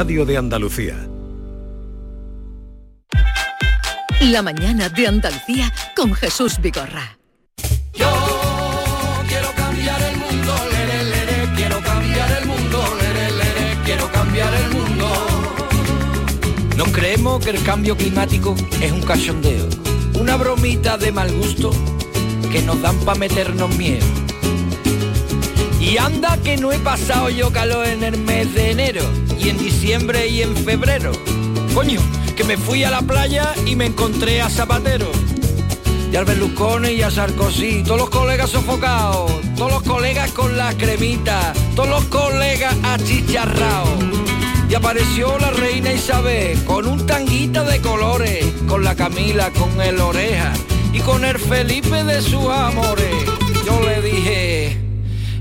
Radio de Andalucía. La mañana de Andalucía con Jesús Vigorra. Yo quiero cambiar el mundo, lere, lere, quiero cambiar el mundo, lere, lere, quiero cambiar el mundo. Nos creemos que el cambio climático es un cachondeo, una bromita de mal gusto que nos dan para meternos miedo. Y anda que no he pasado yo calor en el mes de enero, y en diciembre y en febrero. Coño, que me fui a la playa y me encontré a Zapatero. Y al Berlusconi y a Sarkozy, todos los colegas sofocados, todos los colegas con la cremita, todos los colegas achicharrados. Y apareció la reina Isabel con un tanguita de colores, con la Camila, con el oreja y con el Felipe de sus amores. Yo le dije,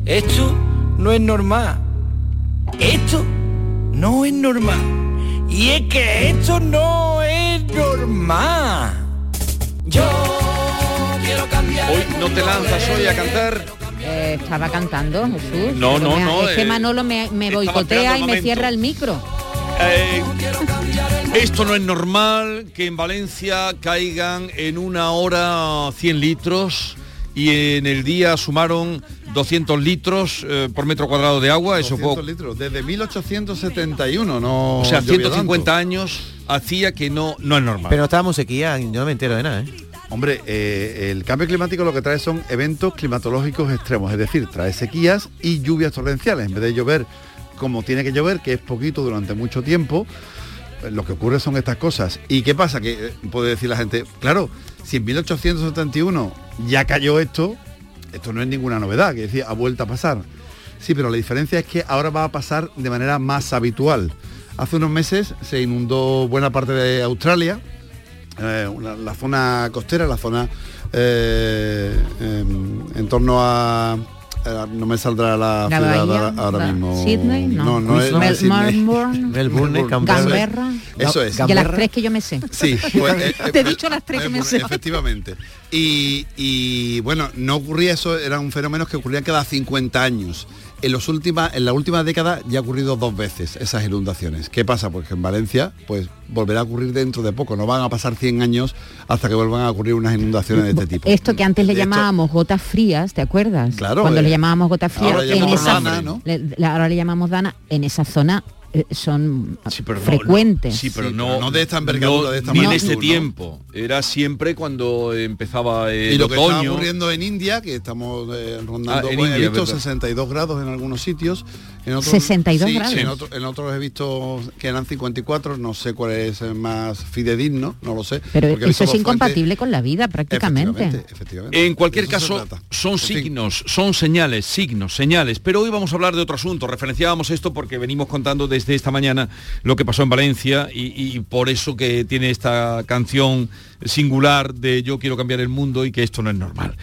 esto no es normal. Esto no es normal. Y es que esto no es normal. Yo quiero cambiar. Hoy no te lanzas hoy a cantar. Eh, estaba cantando, Jesús. No, no, me- no, Es que eh, Manolo me, me boicotea y me cierra el micro. Eh, esto no es normal que en Valencia caigan en una hora 100 litros y en el día sumaron 200 litros eh, por metro cuadrado de agua. Eso 200 fue, litros, desde 1871, no o sea, llovía 150 tanto. años hacía que no, no es normal. Pero estábamos sequía, yo no me entero de nada, ¿eh? Hombre, eh, el cambio climático lo que trae son eventos climatológicos extremos, es decir, trae sequías y lluvias torrenciales. En vez de llover como tiene que llover, que es poquito durante mucho tiempo, eh, lo que ocurre son estas cosas. ¿Y qué pasa? Que puede decir la gente, claro, si en 1871 ya cayó esto, esto no es ninguna novedad, que decía, ha vuelto a pasar. Sí, pero la diferencia es que ahora va a pasar de manera más habitual. Hace unos meses se inundó buena parte de Australia, eh, la zona costera, la zona eh, em, en torno a, a- no me saldrá la, La ciudad bahía, ahora, ahora la- mismo. Sydney, no. no, no es, no. Melbourne, Melbourne, Canberra. Eso es. De las tres que yo me sé. Sí, pues, eh, eh, Te he dicho las tres que me sé. Efectivamente. Y, y, bueno, no ocurría eso, eran fenómenos que ocurrían cada 50 años. En, los última, en la última década ya ha ocurrido dos veces esas inundaciones. ¿Qué pasa? Pues que en Valencia pues volverá a ocurrir dentro de poco. No van a pasar 100 años hasta que vuelvan a ocurrir unas inundaciones de este tipo. Esto que antes le Esto- llamábamos gotas frías, ¿te acuerdas? Claro, Cuando eh, le llamábamos gotas frías, ahora en esa, Dana, ¿no? le- le- ahora le llamamos Dana, en esa zona eh, son Sí, pero no- frecuentes. sí, pero Sí, no, pero no de esta envergadura, no- de esta ni en este ¿no? tiempo. Era siempre cuando empezaba el y lo que está otoño. ocurriendo en India, que estamos eh, rondando, Ah, en pues, he visto verdad. 62 grados en algunos sitios. En otros, 62 sí, grados. En, otro- en otros he visto que eran 54, no sé cuál es el más fidedigno, no lo sé. Pero eso es incompatible con la vida prácticamente. Efectivamente, efectivamente. En cualquier caso, son En fin. signos, son señales, signos, señales. Pero hoy vamos a hablar de otro asunto. Referenciábamos esto porque venimos contando desde esta mañana lo que pasó en Valencia y, y por eso que tiene esta canción singular de Yo quiero cambiar el mundo y que esto no es normal.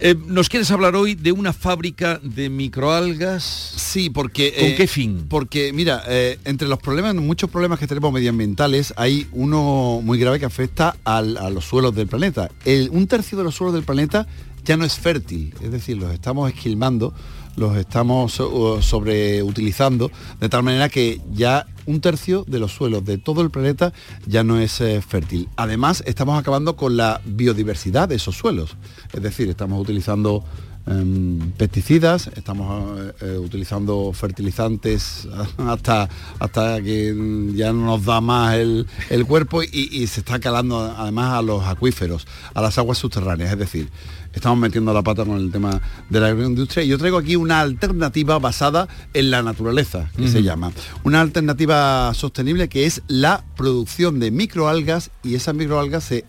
Eh, ¿Nos quieres hablar hoy de una fábrica de microalgas? Sí, porque... ¿Con eh, qué fin? Porque, mira, eh, entre los problemas, muchos problemas que tenemos medioambientales, hay uno muy grave que afecta al- a los suelos del planeta. El- un tercio de los suelos del planeta ya no es fértil, es decir, los estamos esquilmando, los estamos uh, sobreutilizando, de tal manera que ya un tercio de los suelos de todo el planeta ya no es eh, fértil. Además, estamos acabando con la biodiversidad de esos suelos, es decir, estamos utilizando em, pesticidas, estamos eh, eh, utilizando fertilizantes hasta, hasta que ya no nos da más el, el cuerpo y se está calando además a los acuíferos, a las aguas subterráneas, es decir, estamos metiendo la pata con el tema de la agroindustria y yo traigo aquí una alternativa basada en la naturaleza, que se llama. Una alternativa sostenible que es la producción de microalgas y esas microalgas se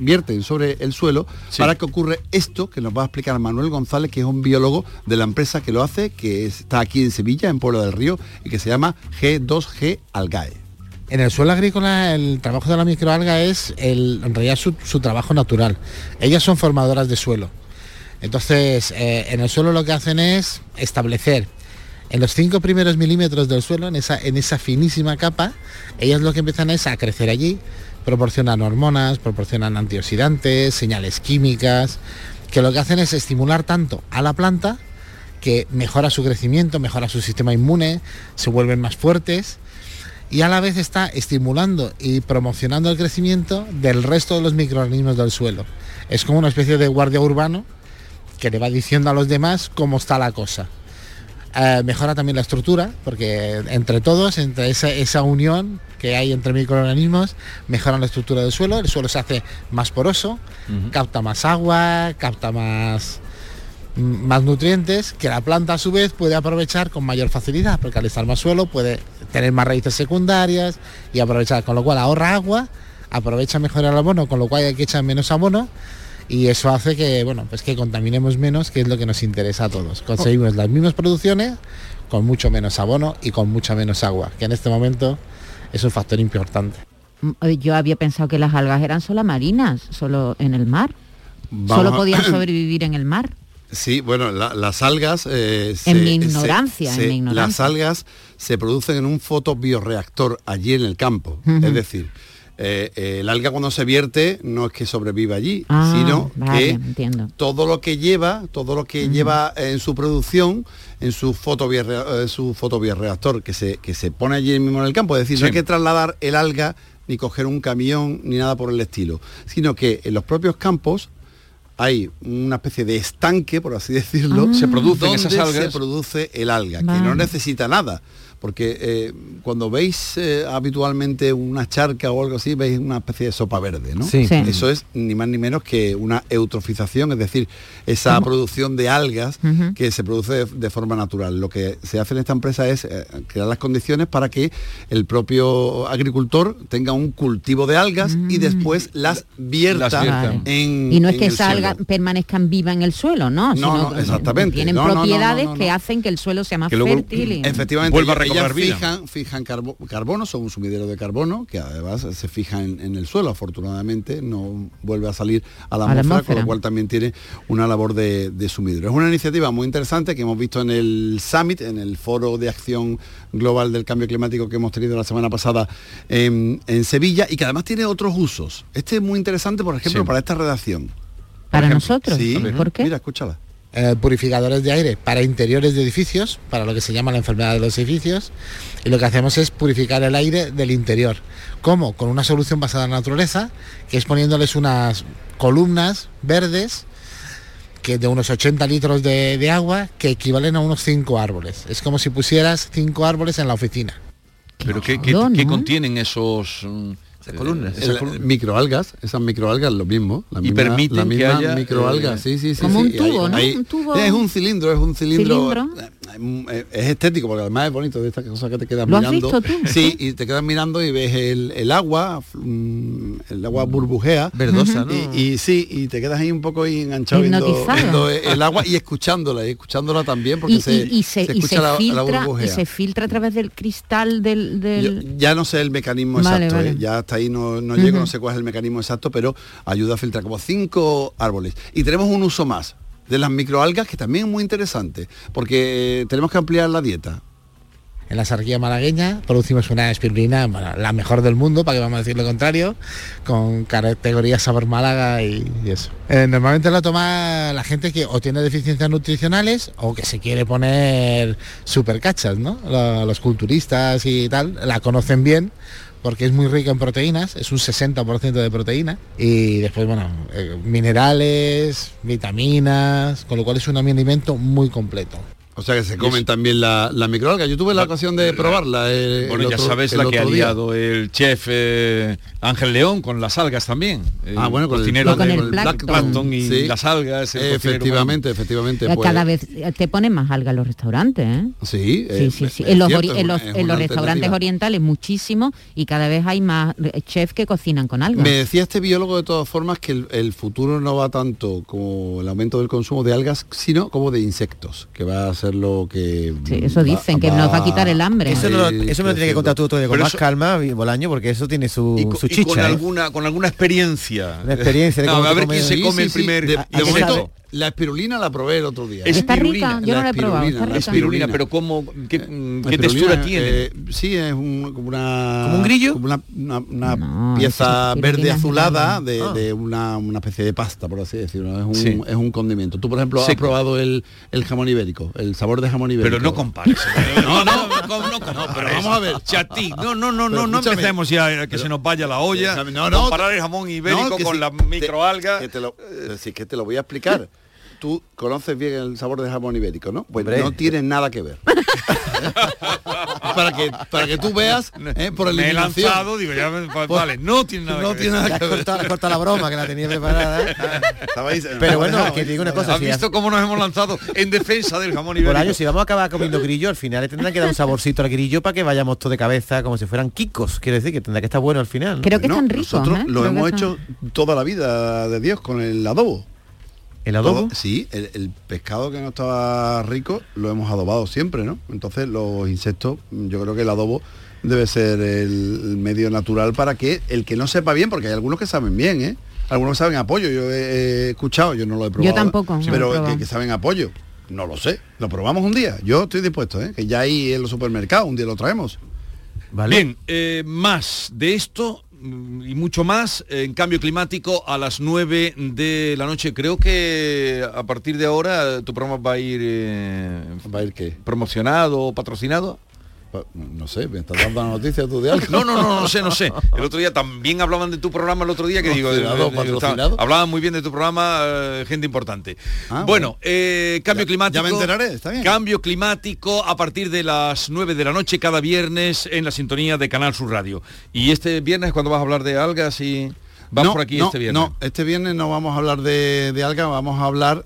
vierten sobre el suelo Sí. para que ocurre esto que nos va a explicar Manuel González, que es un biólogo de la empresa que lo hace, que está aquí en Sevilla, en Pueblo del Río, y que se llama G2G Algae. En el suelo agrícola el trabajo de la microalga es el, en realidad su, su trabajo natural. Ellas son formadoras de suelo. Entonces, eh, en el suelo lo que hacen es establecer en los cinco primeros milímetros del suelo, en esa, en esa finísima capa, ellas lo que empiezan es a crecer allí, proporcionan hormonas, proporcionan antioxidantes, señales químicas, que lo que hacen es estimular tanto a la planta que mejora su crecimiento, mejora su sistema inmune, se vuelven más fuertes y a la vez está estimulando y promocionando el crecimiento del resto de los microorganismos del suelo. Es como una especie de guardia urbano que le va diciendo a los demás cómo está la cosa. Eh, mejora también la estructura, porque entre todos, entre esa, esa unión que hay entre microorganismos, mejoran la estructura del suelo, el suelo se hace más poroso, capta más agua, capta más, más nutrientes, que la planta a su vez puede aprovechar con mayor facilidad, porque al estar más suelo puede tener más raíces secundarias y aprovechar, con lo cual ahorra agua, aprovecha mejor el abono, con lo cual hay que echar menos abono y eso hace que bueno pues que contaminemos menos que es lo que nos interesa a todos conseguimos las mismas producciones con mucho menos abono y con mucha menos agua que en este momento es un factor importante Mm, eh, Yo había pensado que las algas eran solo marinas, solo en el mar. Vamos Solo podían sobrevivir en el mar. Sí, bueno, la- las algas... eh, En mi ignorancia, en mi ignorancia. Las algas se producen en un fotobioreactor allí en el campo. Es decir, eh, eh, el alga cuando se vierte no es que sobreviva allí, Ah, sino vale, que entiendo. todo lo que lleva, todo lo que lleva en su producción, en su, eh, su fotobioreactor que se, que se pone allí mismo en el campo. Es decir, no hay que trasladar el alga ni coger un camión ni nada por el estilo, sino que en los propios campos hay una especie de estanque, por así decirlo, Ah. Se algas. se produce el alga, que no necesita nada. Porque eh, cuando veis eh, habitualmente una charca o algo así, veis una especie de sopa verde, ¿no? Sí. Sí. Eso es ni más ni menos que una eutrofización, es decir, esa producción de algas que se produce de, de forma natural. Lo que se hace en esta empresa es eh, crear las condiciones para que el propio agricultor tenga un cultivo de algas y después las vierta, Las vierta. En Y no es que esas algas permanezcan vivas en el suelo, ¿no? No, Sino no, exactamente. Tienen No, no, no, no, propiedades no, no. que hacen que el suelo sea más Que luego- fértil. y- Efectivamente, Vuelva a ellas- fijan, fijan carbo- carbono, son un sumidero de carbono que además se fija en, en el suelo, afortunadamente no vuelve a salir a la A la atmósfera, con lo cual también tiene una labor de, de sumidero. Es una iniciativa muy interesante que hemos visto en el Summit, en el foro de acción global del cambio climático que hemos tenido la semana pasada en, en Sevilla y que además tiene otros usos. Este es muy interesante, por ejemplo, Sí. para esta redacción. Para ejemplo, nosotros. Sí, ¿Por qué? Mira, escúchala. Eh, purificadores de aire para interiores de edificios, para lo que se llama la enfermedad de los edificios, y lo que hacemos es purificar el aire del interior. ¿Cómo? Con una solución basada en la naturaleza, que es poniéndoles unas columnas verdes que de unos 80 litros de, de agua que equivalen a unos 5 árboles. Es como si pusieras 5 árboles en la oficina. Pero ¿qué, qué- qué contienen esos... Esas columnas. esas El- columnas? microalgas, esas microalgas lo mismo. La Y misma- permiten la que misma haya, microalgas, eh, sí, sí, sí. como sí, un tubo, ¿no? Un tubo- Es un cilindro, es un cilindro. Cilindro. Eh, Es estético porque además es bonito de estas cosas que te quedas ¿Lo has mirando. visto tú? Sí, y te quedas mirando y ves el, el agua, mm, el agua burbujea. Verdosa, ¿no? Y, y sí, y te quedas ahí un poco ahí enganchado viendo, viendo el agua y escuchándola, y escuchándola también porque Y, se, y- y se, y escucha se la, la filtra, y burbujea. se filtra a través del cristal del... Yo- ya no sé el mecanismo Vale, exacto, vale. ¿eh? ya hasta ahí no, no llego, no sé cuál es el mecanismo exacto, pero ayuda a filtrar como cinco árboles. Y tenemos un uso más de las microalgas que también es muy interesante, porque eh, tenemos que ampliar la dieta. En la sarquía malagueña producimos una espirulina, bueno, la mejor del mundo, para que vamos a decir lo contrario, con categoría sabor Málaga y, y eso. Eh, normalmente lo toma la gente que o tiene deficiencias nutricionales o que se quiere poner super cachas, ¿no? Lo- Los culturistas y tal, la conocen bien porque es muy rica en proteínas, es un 60% de proteína y después, bueno, eh, minerales, vitaminas, con lo cual es un alimento muy completo. O sea que se comen también la, la microalga. Yo tuve la ocasión de probarla. eh, Bueno, el ya otro- sabes el la que ha día. liado el chef eh, Ángel León con las algas también. El Ah, bueno, con el, con de- el con plancton. plancton y Sí. las algas. el Efectivamente, efectivamente. Eh, pues, Cada vez te ponen más alga en los restaurantes, ¿eh? Sí, Sí, eh, sí, sí. En los, cierto, en en restaurantes orientales muchísimo y cada vez hay más eh, chefs que cocinan con algas. Me decía este biólogo de todas formas que el, el futuro no va tanto como el aumento del consumo de algas, sino como de insectos, que va a ser lo que... Sí, eso dicen, que nos va a quitar el hambre. Eso, no, eso me lo tiene que contar tú otro día con Pero más eso- calma, Bolaño, porque eso tiene su, Y, co- su y chicha. con ¿eh? alguna con alguna experiencia. Una experiencia de No, cómo a ver quién se come sí, el sí. primer. De- de momento- La espirulina la probé el otro día. Está Espirulina, rica, yo no la he probado. espirulina, Está la rica. Espirulina, espirulina. pero ¿cómo, qué, mm, La qué textura tiene? eh, sí, es un- como una... ¿Como un grillo? Como una, una- una No, pieza verde azulada de, Ah. de una, una especie de pasta, por así decirlo. Es un, Sí. es un condimento. Tú, por ejemplo, has Seco. probado el, el jamón ibérico, el sabor de jamón ibérico. Pero no compares. No, no, no, no, pero vamos a ver. Si a ti, no, no, no, Pero no, no empecemos ya a que se nos vaya la olla. Déjame- no, no, comparar el jamón ibérico con sí, la microalga. Eh, sí, que te lo voy a explicar. Tú conoces bien el sabor de jamón ibérico, ¿no? Pues Hombre. no tiene nada que ver. para que para que tú veas eh, por Me he eliminación. lanzado, digo, ya, me- va- vale, no tiene nada no que tiene ver. nada que cortado la broma que la tenía preparada. ¿eh? Pero bueno, que te digo una cosa. ¿Has si visto cómo nos hemos lanzado en defensa del jamón ibérico? Por año, si vamos a acabar comiendo grillo, al final le tendrán que dar un saborcito al grillo para que vayamos todo de cabeza como si fueran kikos. Quiero decir que tendrá que estar bueno al final. ¿no? Creo que No, están ricos. nosotros ¿eh? lo Creo hemos hecho toda la vida de Dios con el adobo. ¿El adobo? Todo- sí, el, el pescado que no estaba rico lo hemos adobado siempre, ¿no? Entonces los insectos, yo creo que el adobo debe ser el, medio natural para que el que no sepa bien, porque hay algunos que saben bien, ¿eh? Algunos que saben apoyo, yo he, escuchado, yo no lo he probado. tampoco, lo he Pero que, que saben apoyo, no lo sé. Lo probamos un día, yo estoy dispuesto, ¿eh? Que ya hay en los supermercados, un día lo traemos. ¿Vale? Bien, eh, más de esto y mucho más en cambio climático a las 9 de la noche. Creo que a partir de ahora tu programa va a ir eh, ¿Va a ir qué? promocionado o patrocinado. No sé, me estás dando la noticia tú de algo. No, no, no, no sé, no sé. El otro día también hablaban de tu programa el otro día que digo, hablaban muy bien de tu programa, eh, gente importante. Ah, bueno, eh, cambio Ya- climático. ya me enteraré, está bien. Cambio climático a partir de las 9 de la noche cada viernes en la sintonía de Canal Sur Radio. Y este viernes cuando vas a hablar de algas y vas no, por aquí no, este viernes. No, este viernes no vamos a hablar de, de alga, vamos a hablar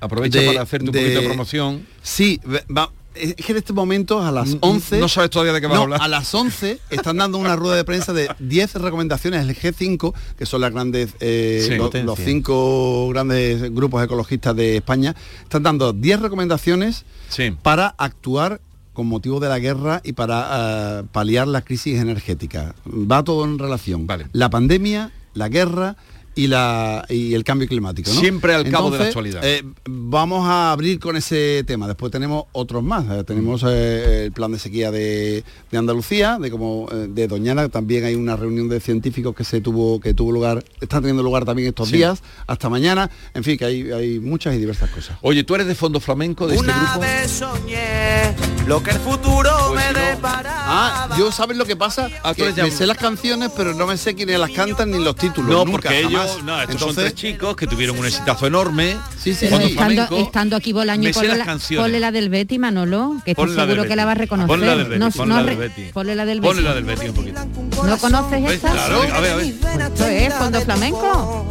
Aprovecha de- para hacerte un de- poquito de promoción. Sí, va- es que en este momento a las 11... No sabes todavía de qué vas a No, hablar. a las 11 están dando una rueda de prensa de 10 recomendaciones del G5, que son las grandes, eh, Sí. los cinco grandes grupos ecologistas de España. Están dando 10 recomendaciones Sí. para actuar con motivo de la guerra y para eh, paliar la crisis energética. Va todo en relación. Vale. La pandemia, la guerra y, la, y el cambio climático. ¿no? Siempre al cabo de la actualidad. eh, vamos a abrir con ese tema. Después tenemos otros más. Eh, tenemos eh, el plan de sequía de, de Andalucía, de como eh, de Doñana. También hay una reunión de científicos que se tuvo que tuvo lugar, está teniendo lugar también estos Sí. días, hasta mañana. En fin, que hay, hay muchas y diversas cosas. Oye, tú eres de fondo flamenco de este Una grupo. vez soñé lo que el futuro Pues me no. deparaba. Ah, yo sabes lo que pasa, Ah, que me ya- sé las canciones, pero no me sé quiénes las cantan ni los títulos. No, nunca, porque ellos, jamás. no, estos son Entonces, tres chicos que tuvieron un exitazo enorme. Sí, sí, estando, flamenco, estando aquí Bolaño, ponle la, ponle la del Betty, Manolo, que estoy seguro que la va a reconocer. Ponle la del Betty, no, ponle no la del Betty. ponle la del Betty. Ponle la del Betty un poquito. ¿No conoces ¿Ves? esta? Claro, a ver, a ver. Esto es fondo flamenco.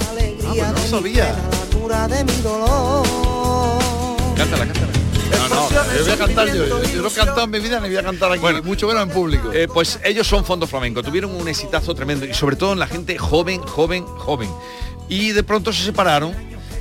Ah, pues no sabía. Cántala, cántala. No, no, yo voy a cantar yo. Yo, no he cantado en mi vida ni voy a cantar aquí, Bueno. mucho menos en público. Eh, pues ellos son fondo flamenco, tuvieron un exitazo tremendo y sobre todo en la gente joven, joven, joven. Y de pronto se separaron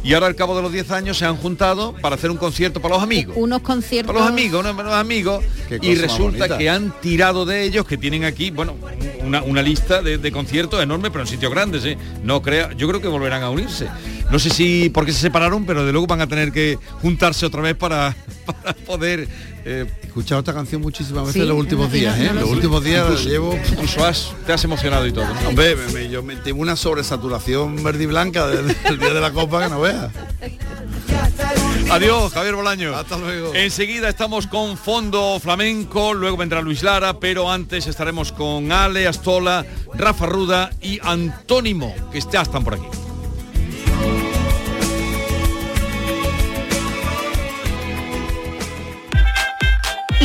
y ahora al cabo de los 10 años se han juntado para hacer un concierto para los amigos. Unos conciertos. Para los amigos, los amigos. Y resulta que han tirado de ellos, que tienen aquí, bueno, una, una lista de, de conciertos enorme, pero en sitios grandes, ¿eh? No crea, yo creo que volverán a unirse. No sé si porque se separaron, pero de luego van a tener que juntarse otra vez para, para poder. Eh, He escuchado esta canción muchísimas veces Sí, en los últimos días, no, ¿eh? los últimos días incluso, llevo... incluso has- te has emocionado y todo. ¿no? Hombre, me- me- yo me tengo una sobresaturación verde y blanca desde el día de la copa que no veas. Adiós, Javier Bolaño. Hasta luego. Enseguida estamos con Fondo Flamenco, luego vendrá Luis Lara, pero antes estaremos con Ale, Astola, Rafa Ruda y Antónimo, que ya están por aquí.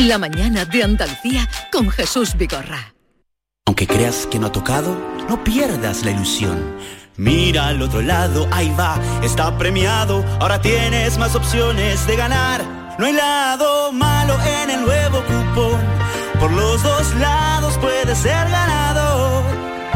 La mañana de Andalucía con Jesús Vigorra. Aunque creas que no ha tocado, no pierdas la ilusión. Mira al otro lado, ahí va, está premiado. Ahora tienes más opciones de ganar. No hay lado malo en el nuevo cupón. Por los dos lados puedes ser ganador.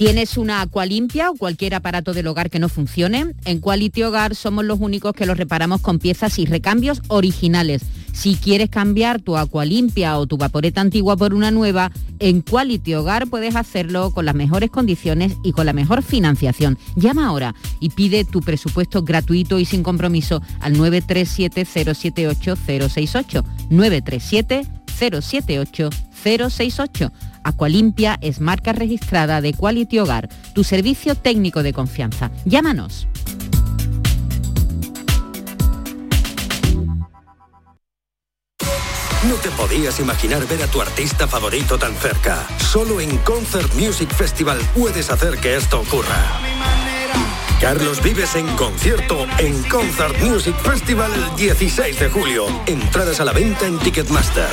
¿Tienes una agua limpia o cualquier aparato del hogar que no funcione? En Quality Hogar somos los únicos que los reparamos con piezas y recambios originales. Si quieres cambiar tu agua limpia o tu vaporeta antigua por una nueva, en Quality Hogar puedes hacerlo con las mejores condiciones y con la mejor financiación. Llama ahora y pide tu presupuesto gratuito y sin compromiso al 937-078-068. 937-078-068. Aqualimpia es marca registrada de Quality Hogar, tu servicio técnico de confianza. Llámanos. No te podías imaginar ver a tu artista favorito tan cerca. Solo en Concert Music Festival puedes hacer que esto ocurra. Carlos Vives en concierto en Concert Music Festival el 16 de julio. Entradas a la venta en Ticketmaster.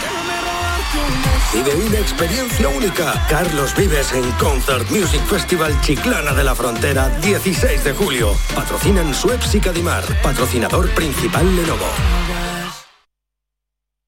Vive una experiencia única. Carlos Vives en Concert Music Festival Chiclana de la Frontera, 16 de julio. Patrocinan Suez y Cadimar. Patrocinador principal Lenovo.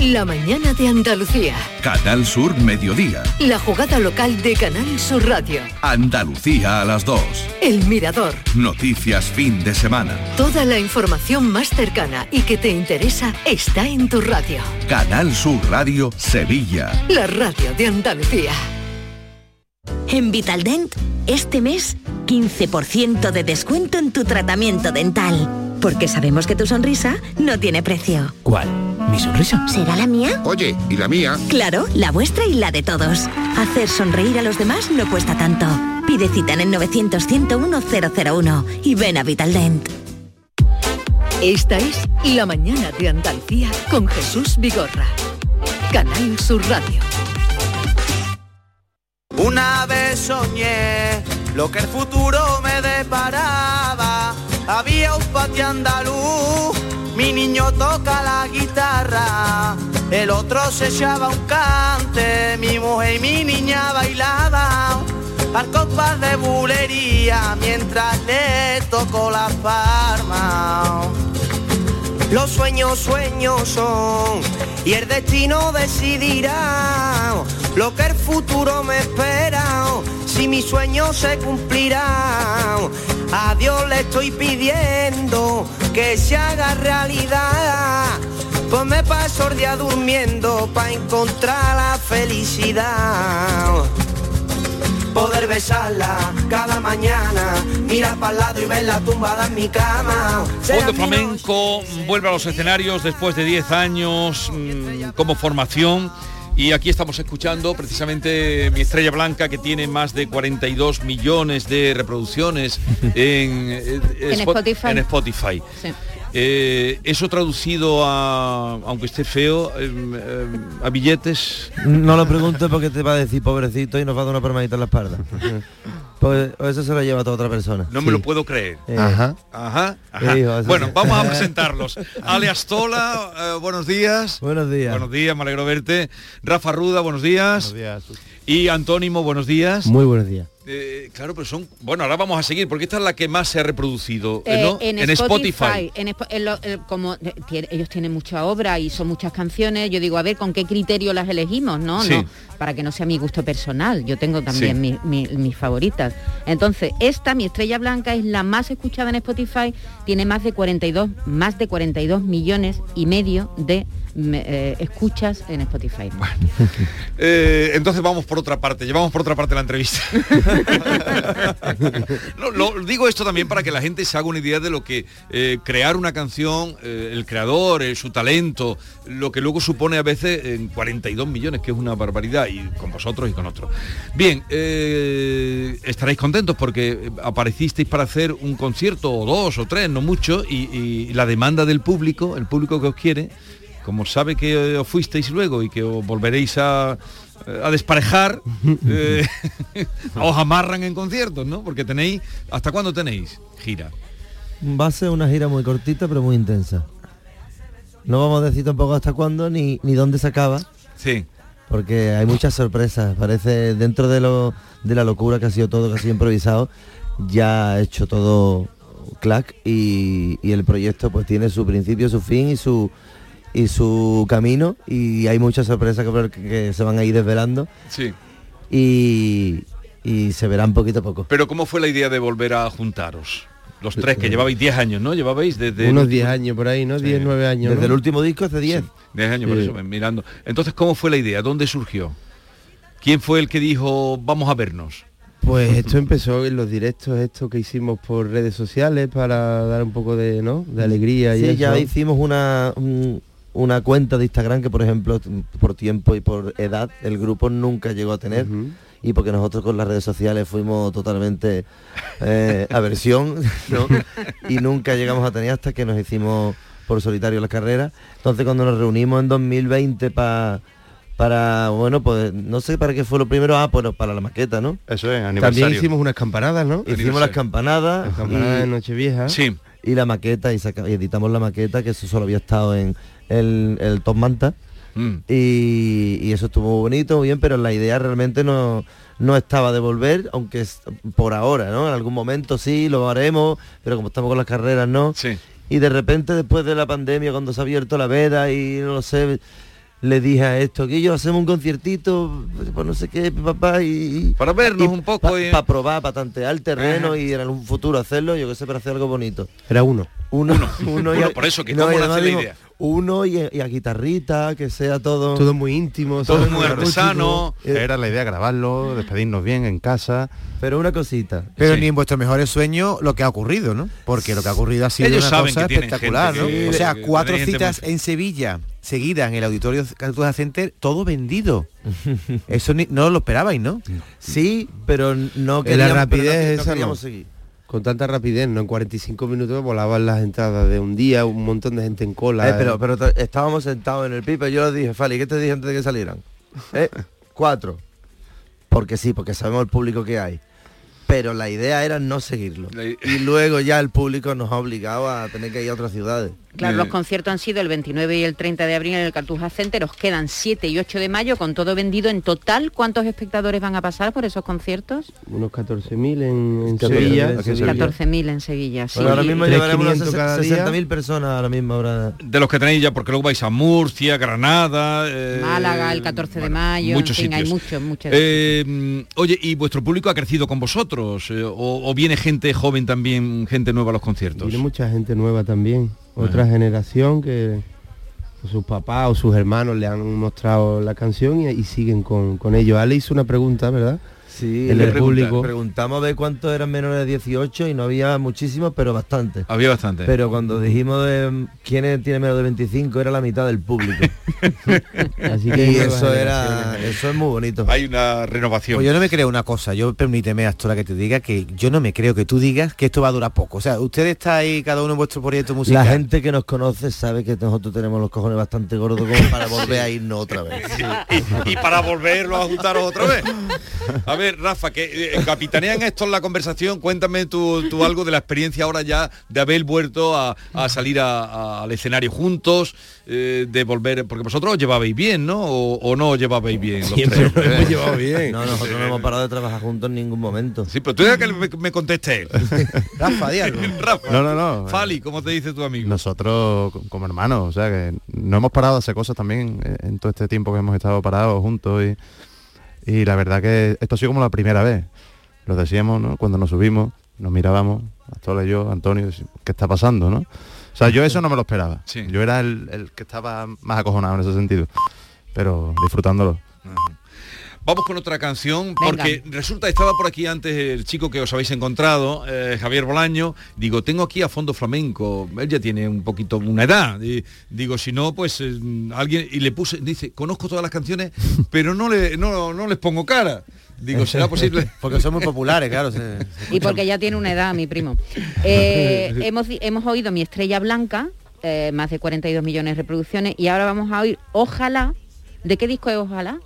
La mañana de Andalucía. Canal Sur Mediodía. La jugada local de Canal Sur Radio. Andalucía a las 2. El Mirador. Noticias fin de semana. Toda la información más cercana y que te interesa está en tu radio. Canal Sur Radio Sevilla. La radio de Andalucía. En Vitaldent, este mes, 15% de descuento en tu tratamiento dental. Porque sabemos que tu sonrisa no tiene precio. ¿Cuál? ¿Mi sonrisa? ¿Será la mía? Oye, ¿y la mía? Claro, la vuestra y la de todos. Hacer sonreír a los demás no cuesta tanto. Pide cita en el 900-101-001 y ven a Vitaldent. Esta es La mañana de Andalucía con Jesús Vigorra. Canal Sur Radio. Una vez soñé lo que el futuro me deparaba. Había un patio andaluz, mi niño toca la guitarra, el otro se echaba un cante, mi mujer y mi niña bailaban al compás de bulería mientras le tocó la palma. Los sueños, sueños son y el destino decidirá lo que el futuro me espera. Si mi sueño se cumplirá, a Dios le estoy pidiendo que se haga realidad. Pues me paso el día durmiendo para encontrar la felicidad poder besarla cada mañana, mirar para el lado y verla tumbada en mi cama. Fondo Flamenco vuelve a los escenarios después de 10 años mm, como formación. Y aquí estamos escuchando precisamente Mi Estrella Blanca, que tiene más de 42 millones de reproducciones en, eh, En Spot- Spotify. en Spotify. Sí. Eh, eso traducido a, aunque esté feo, em, em, a billetes. No lo preguntes porque te va a decir pobrecito y nos va a dar una palmadita en la espalda. pues eso se lo lleva a toda otra persona. No me lo puedo creer. Eh, Ajá. Ajá. ajá. Hijo, eso bueno, sí. vamos a presentarlos. Ale Astola, eh, buenos días. Buenos días. Buenos días, me alegro verte. Rafa Ruda, buenos días. Y Antónimo, buenos días. Muy buenos días. Eh, claro, pero son... Bueno, ahora vamos a seguir, porque esta es la que más se ha reproducido, Eh, ¿no? en, Spotify, en Spo- en lo- eh, como tiene- ellos tienen mucha obra y son muchas canciones, yo digo, a ver, ¿con qué criterio las elegimos? No, Sí. no, para que no sea mi gusto personal. Yo tengo también Sí. mi- mi- mis favoritas. Entonces, esta, mi estrella blanca, es la más escuchada en Spotify, tiene más de 42, más de 42 millones y medio de me- eh, escuchas en Spotify. Eh, entonces vamos por otra parte, llevamos por otra parte la entrevista. No, lo- digo esto también para que la gente se haga una idea de lo que eh, crear una canción, eh, el creador, eh, su talento, lo que luego supone a veces en 42 millones, que es una barbaridad, y con vosotros y con otros. Bien, eh, estaréis contentos porque aparecisteis para hacer un concierto o dos o tres, no mucho, y, y la demanda del público, el público que os quiere, como sabe que eh, os fuisteis luego y que os volveréis a, a desparejar, eh, os amarran en conciertos, ¿no? Porque tenéis, ¿hasta cuándo tenéis gira? Va a ser una gira muy cortita pero muy intensa. No vamos a decir tampoco hasta cuándo ni, ni dónde se acaba. Sí. Porque hay muchas sorpresas. Parece dentro de lo de la locura que ha sido todo, que ha sido improvisado, ya ha hecho todo clack y, y el proyecto pues tiene su principio, su fin y su y su camino y hay muchas sorpresas que, que se van a ir desvelando Sí. y, y se verán poquito a poco. Pero ¿cómo fue la idea de volver a juntaros? Los tres, que llevabais 10 años, ¿no? Llevabais desde... Unos 10 años por ahí, ¿no? 10, 9 años. Desde ¿no? el último disco hace 10. 10 años, por Sí. eso, mirando. Entonces, ¿cómo fue la idea? ¿Dónde surgió? ¿Quién fue el que dijo, vamos a vernos? Pues esto empezó en los directos estos que hicimos por redes sociales para dar un poco de, ¿no? de alegría y Sí, eso. ya hicimos una, un- una cuenta de Instagram que, por ejemplo, por tiempo y por edad, el grupo nunca llegó a tener. Y porque nosotros con las redes sociales fuimos totalmente eh, aversión, ¿no? Y nunca llegamos a tener hasta que nos hicimos por solitario la carrera. Entonces cuando nos reunimos en 2020 pa- para, bueno, pues no sé para qué fue lo primero, ah, bueno, para la maqueta, ¿no? Eso es, También hicimos unas campanadas, ¿no? Hicimos las campanadas. Las campanadas de Nochevieja. Sí. Y la maqueta, y, saca- y editamos la maqueta, que eso solo había estado en el, el Top Manta. Mm. Y, y eso estuvo muy bonito, muy bien, pero la idea realmente no, no estaba de volver, aunque es por ahora, ¿no? En algún momento sí, lo haremos, pero como estamos con las carreras, ¿no? Sí. Y de repente después de la pandemia, cuando se ha abierto la veda y no lo sé, le dije a esto, que yo hacemos un conciertito, pues no sé qué, papá, y... Para vernos un poco Para y- probar, para tantear el terreno Ajá. y en un futuro hacerlo, yo que sé, para hacer algo bonito. Era uno. Uno, uno, y a- por eso, que no, la digo, idea. Uno y, y a guitarrita, que sea todo... Todo muy íntimo. Todo ¿sabes? muy artesano. Era la idea grabarlo, despedirnos bien en casa. Pero una cosita. Pero Sí. ni en vuestros mejores sueños lo que ha ocurrido, ¿no? Porque lo que ha ocurrido ha sido Ellos una cosa espectacular, gente ¿no? que- o sea, cuatro citas en Sevilla seguidas en el auditorio Cartuja Center, todo vendido. Eso ni- no lo esperabais, ¿no? Sí, pero no En la no- rapidez no esa queríamos no. seguir. Con tanta rapidez, ¿no? En 45 minutos volaban las entradas de un día, un montón de gente en cola. Eh, pero pero estábamos sentados en el pipe, yo le dije, Fali, ¿qué te dije antes de que salieran? Eh, Cuatro. Porque sí, porque sabemos el público que hay. Pero la idea era no seguirlo. Y luego ya el público nos ha obligado a tener que ir a otras ciudades. Claro, los conciertos han sido el 29 y el 30 de abril en el Cartuja Center, os quedan 7 y 8 de mayo con todo vendido. En total, ¿cuántos espectadores van a pasar por esos conciertos? Unos 14.000 en, en 14.000 Sevilla. en Sevilla. 14.000 en Sevilla, sí. Bueno, ahora mismo llevaremos unas 500 cada día. 60.000 personas ahora mismo. Ahora. De los que tenéis ya, porque luego vais a Murcia, Granada... eh, Málaga, el 14 de mayo, muchos en fin, hay sitios. muchos, muchos. Eh, oye, ¿y vuestro público ha crecido con vosotros? Eh, o, o viene gente joven también, gente nueva a los conciertos? Viene mucha gente nueva también. Otra generación que sus papás o sus hermanos le han mostrado la canción y, y siguen con, con ello. Ale hizo una pregunta, ¿verdad? Sí, el le del público. preguntamos a ver cuántos eran menores de 18 y no había muchísimos, pero bastante. Había bastante. Pero cuando dijimos de mm, quiénes tienen menos de 25 era la mitad del público. Así y nuevas eso era, eso es muy bonito. Hay una renovación. Pues yo no me creo una cosa, yo permíteme, Astora, que te diga que yo no me creo que tú digas que esto va a durar poco. O sea, ustedes está ahí cada uno en vuestro proyecto musical. La gente que nos conoce sabe que nosotros tenemos los cojones bastante gordos como para volver a irnos otra vez. y, y para volverlo a juntaros otra vez. A ver, Rafa, que eh, capitanean esto en la conversación, cuéntame tú, tú algo de la experiencia ahora ya de haber vuelto a, a salir a- a- al escenario juntos, eh, de volver, porque vosotros os llevabais bien, ¿no? O, o no os llevabais bien. Los Siempre tres? nos hemos llevado bien. No, nosotros no hemos parado de trabajar juntos en ningún momento. Sí, pero tú deja que me, me conteste él. Rafa, di algo. Rafa. No, no, no. Fali, ¿cómo te dice tu amigo? Nosotros co- como hermanos, o sea que no hemos parado de hacer cosas también eh, en todo este tiempo que hemos estado parados juntos y, y la verdad que esto ha sido como la primera vez. Lo decíamos, ¿no? Cuando nos subimos, nos mirábamos, Astola y yo, Antonio, ¿qué está pasando, no? O sea, yo eso no me lo esperaba. Yo era el, el que estaba más acojonado en ese sentido. Pero disfrutándolo. Vamos con otra canción, porque resulta, estaba por aquí antes el chico que os habéis encontrado, eh, Javier Bolaño, digo, tengo aquí a fondo flamenco, él ya tiene un poquito, una edad, y, digo, si no, pues eh, alguien, y le puse, dice, conozco todas las canciones, pero no, le, no, no les pongo cara. Digo, ¿será posible? Porque son muy populares, claro. se- se Y porque ya tiene una edad, mi primo. Eh, hemos, hemos oído Mi Estrella Blanca, eh, más de 42 millones de reproducciones, y ahora vamos a oír Ojalá. ¿De qué disco es Ojalá?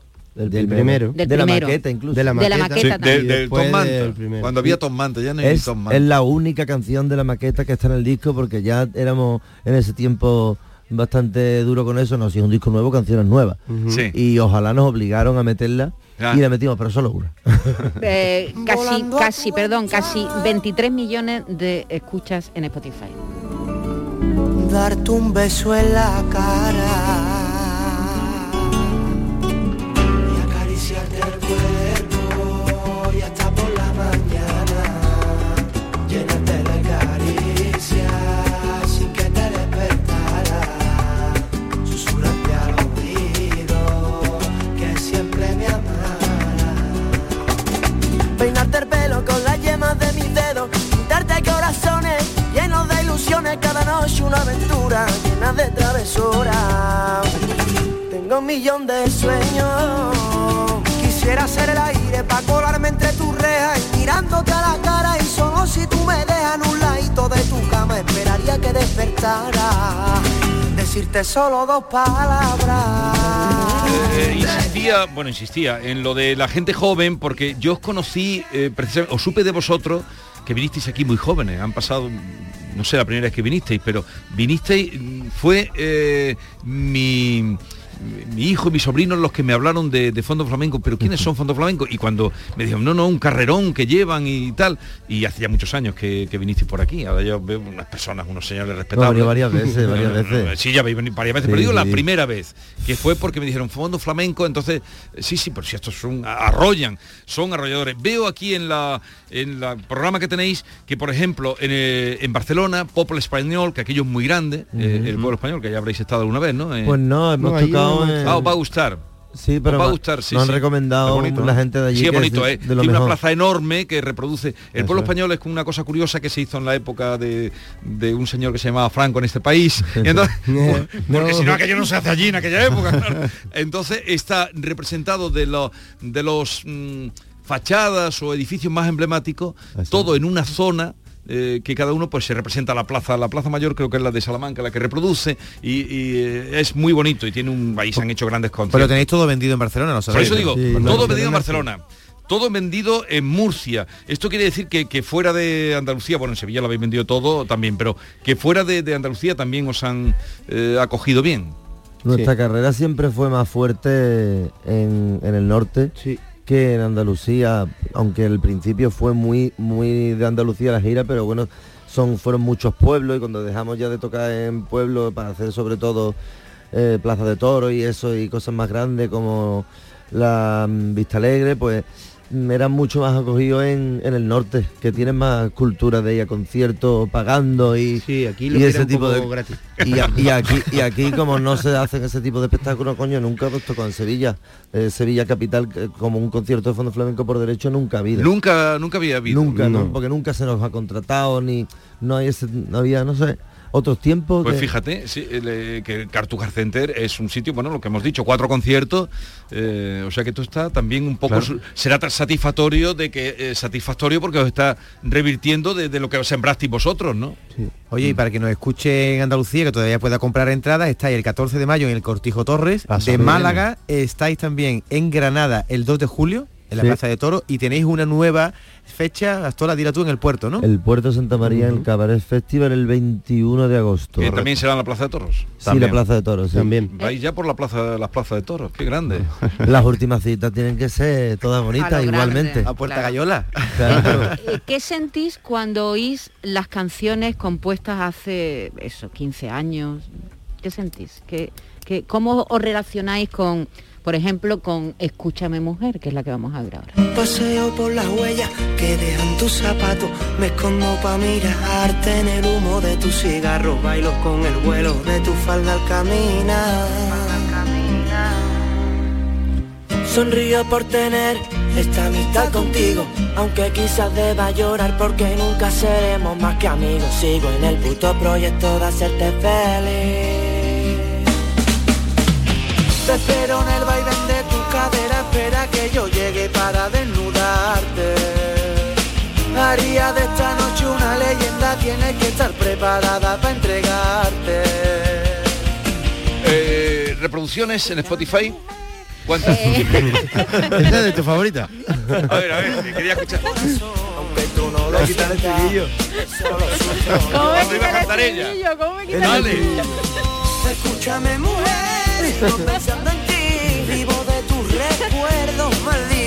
Del, primero. Del de la primero. maqueta incluso. De la De la maqueta. Sí, del- Tom Manta, del primero. cuando había Tom Manta, ya no hay es, Tom Manta. es la única canción de la maqueta que está en el disco porque ya éramos en ese tiempo bastante duro con eso, no, si es un disco nuevo, canciones nuevas. Sí. Y ojalá nos obligaron a meterla Ah. y la metimos, pero solo una. Eh, casi, casi, perdón, casi 23 millones de escuchas en Spotify. darte un beso en la cara y solo dos palabras. Eh, insistía, bueno, insistía en lo de la gente joven, porque yo os conocí, eh, precisamente, os supe de vosotros que vinisteis aquí muy jóvenes, han pasado, no sé la primera vez que vinisteis, pero vinisteis, mm, fue eh, mi mi hijo y mis sobrinos los que me hablaron de, de Fondo Flamenco, pero ¿quiénes son Fondo Flamenco? Y cuando me dijeron, no, no, un carrerón que llevan y tal, y hace ya muchos años que, que vinisteis por aquí, ahora yo veo unas personas, unos señores respetables. venido varias veces, varias veces. Sí, ya varias veces, Sí, pero digo la primera vez, que fue porque me dijeron Fondo Flamenco, entonces, sí, sí, pero si estos son, arrollan, son arrolladores. Veo aquí en la en la programa que tenéis que, por ejemplo, en, eh, en Barcelona, Popol Español, que aquello es muy grande, eh, el pueblo español, que ya habréis estado alguna vez, ¿no? Eh, Pues no, hemos tocado no- en- Ah, os va a gustar. Sí, pero Os va a gustar, sí, nos han sí. recomendado Es bonito, la ¿no? gente de allí Sí, es que bonito, de- ¿eh? de lo Tiene una plaza enorme que reproduce. El Eso pueblo es. español es una cosa curiosa que se hizo en la época de, de un señor que se llamaba Franco en este país. Y entonces- porque si no aquello no se hace allí en aquella época. claro. Entonces está representado de, lo- de los mm, fachadas o edificios más emblemáticos, todo en una zona eh, que cada uno pues se representa la plaza, la plaza mayor creo que es la de Salamanca, la que reproduce y, y, eh, es muy bonito y tiene un ahí se han hecho grandes conciertos. Pero tenéis todo vendido en Barcelona, ¿no Por sabéis? eso digo, Sí, todo vendido en Barcelona. Todo vendido en Murcia. Esto quiere decir que, que fuera de Andalucía, bueno, en Sevilla lo habéis vendido todo también, pero que fuera de, de Andalucía también os han eh, acogido bien. Nuestra carrera siempre fue más fuerte en, en el norte que en Andalucía, aunque al principio fue muy, muy de Andalucía la gira, pero bueno, son, fueron muchos pueblos y cuando dejamos ya de tocar en pueblos para hacer sobre todo eh, Plaza de Toro y eso y cosas más grandes como la mm, Vista Alegre, pues eran mucho más acogidos en, en el norte, que tienen más cultura de ir a conciertos pagando y, aquí lo y ese tipo de gratis. y, a- y aquí y aquí como no se hacen ese tipo de espectáculos coño nunca hemos tocado en Sevilla Eh, Sevilla capital que como un concierto de fondo flamenco por derecho nunca ha habido Nunca, nunca había habido. nunca no No. porque nunca se nos ha contratado ni no hay ese no había no sé otros tiempos Pues fíjate sí, el, eh, que el Cartujar Center es un sitio, bueno, lo que hemos dicho, cuatro conciertos, eh, o sea que esto está también un poco, Claro. será tan satisfactorio de que, eh, satisfactorio porque os está revirtiendo de, de lo que os sembrasteis vosotros, ¿no? Oye, y para que nos escuche en Andalucía, que todavía pueda comprar entradas, estáis el 14 de mayo en el Cortijo Torres, de bien. Málaga, estáis también en Granada el 2 de julio, en la Sí. Plaza de Toro, y tenéis una nueva fecha, Astola, dila tú, en el puerto, ¿no? el puerto Santa María en el Cabaret Festival el 21 de agosto Que también será en la Plaza de Toros. sí la Plaza de Toros sí. Vais ya por la plaza, las plazas de toros, qué grande. las últimas citas tienen que ser todas bonitas igualmente grande. A Puerta Claro. Gallola. Claro. Eh, ¿Qué sentís cuando oís las canciones compuestas hace eso, 15 años? ¿Qué sentís? ¿Qué, qué- ¿Cómo os relacionáis con, Por ejemplo, con Escúchame Mujer, que es la que vamos a ver ahora. Paseo por las huellas que dejan tus zapatos. Me escondo pa' mirarte en el humo de tu cigarro. Bailo con el vuelo de tu falda al caminar. Sonrío por tener esta amistad contigo. Aunque quizás deba llorar porque nunca seremos más que amigos. Sigo en el puto proyecto de hacerte feliz. Te espero en el vaivén de tu cadera, espera que yo llegue para desnudarte. Haría de esta noche una leyenda, tienes que estar preparada para entregarte. Eh, reproducciones en Spotify. ¿Cuántas? Eh. ¿Esa es de tu favorita? A ver, a ver, que quería escuchar. Aunque tú no lo quitar el estribillo. ¿Cómo me ¿Cuándo iba a quita el estribillo? ¿Cómo me quita el estribillo? Escúchame mujer,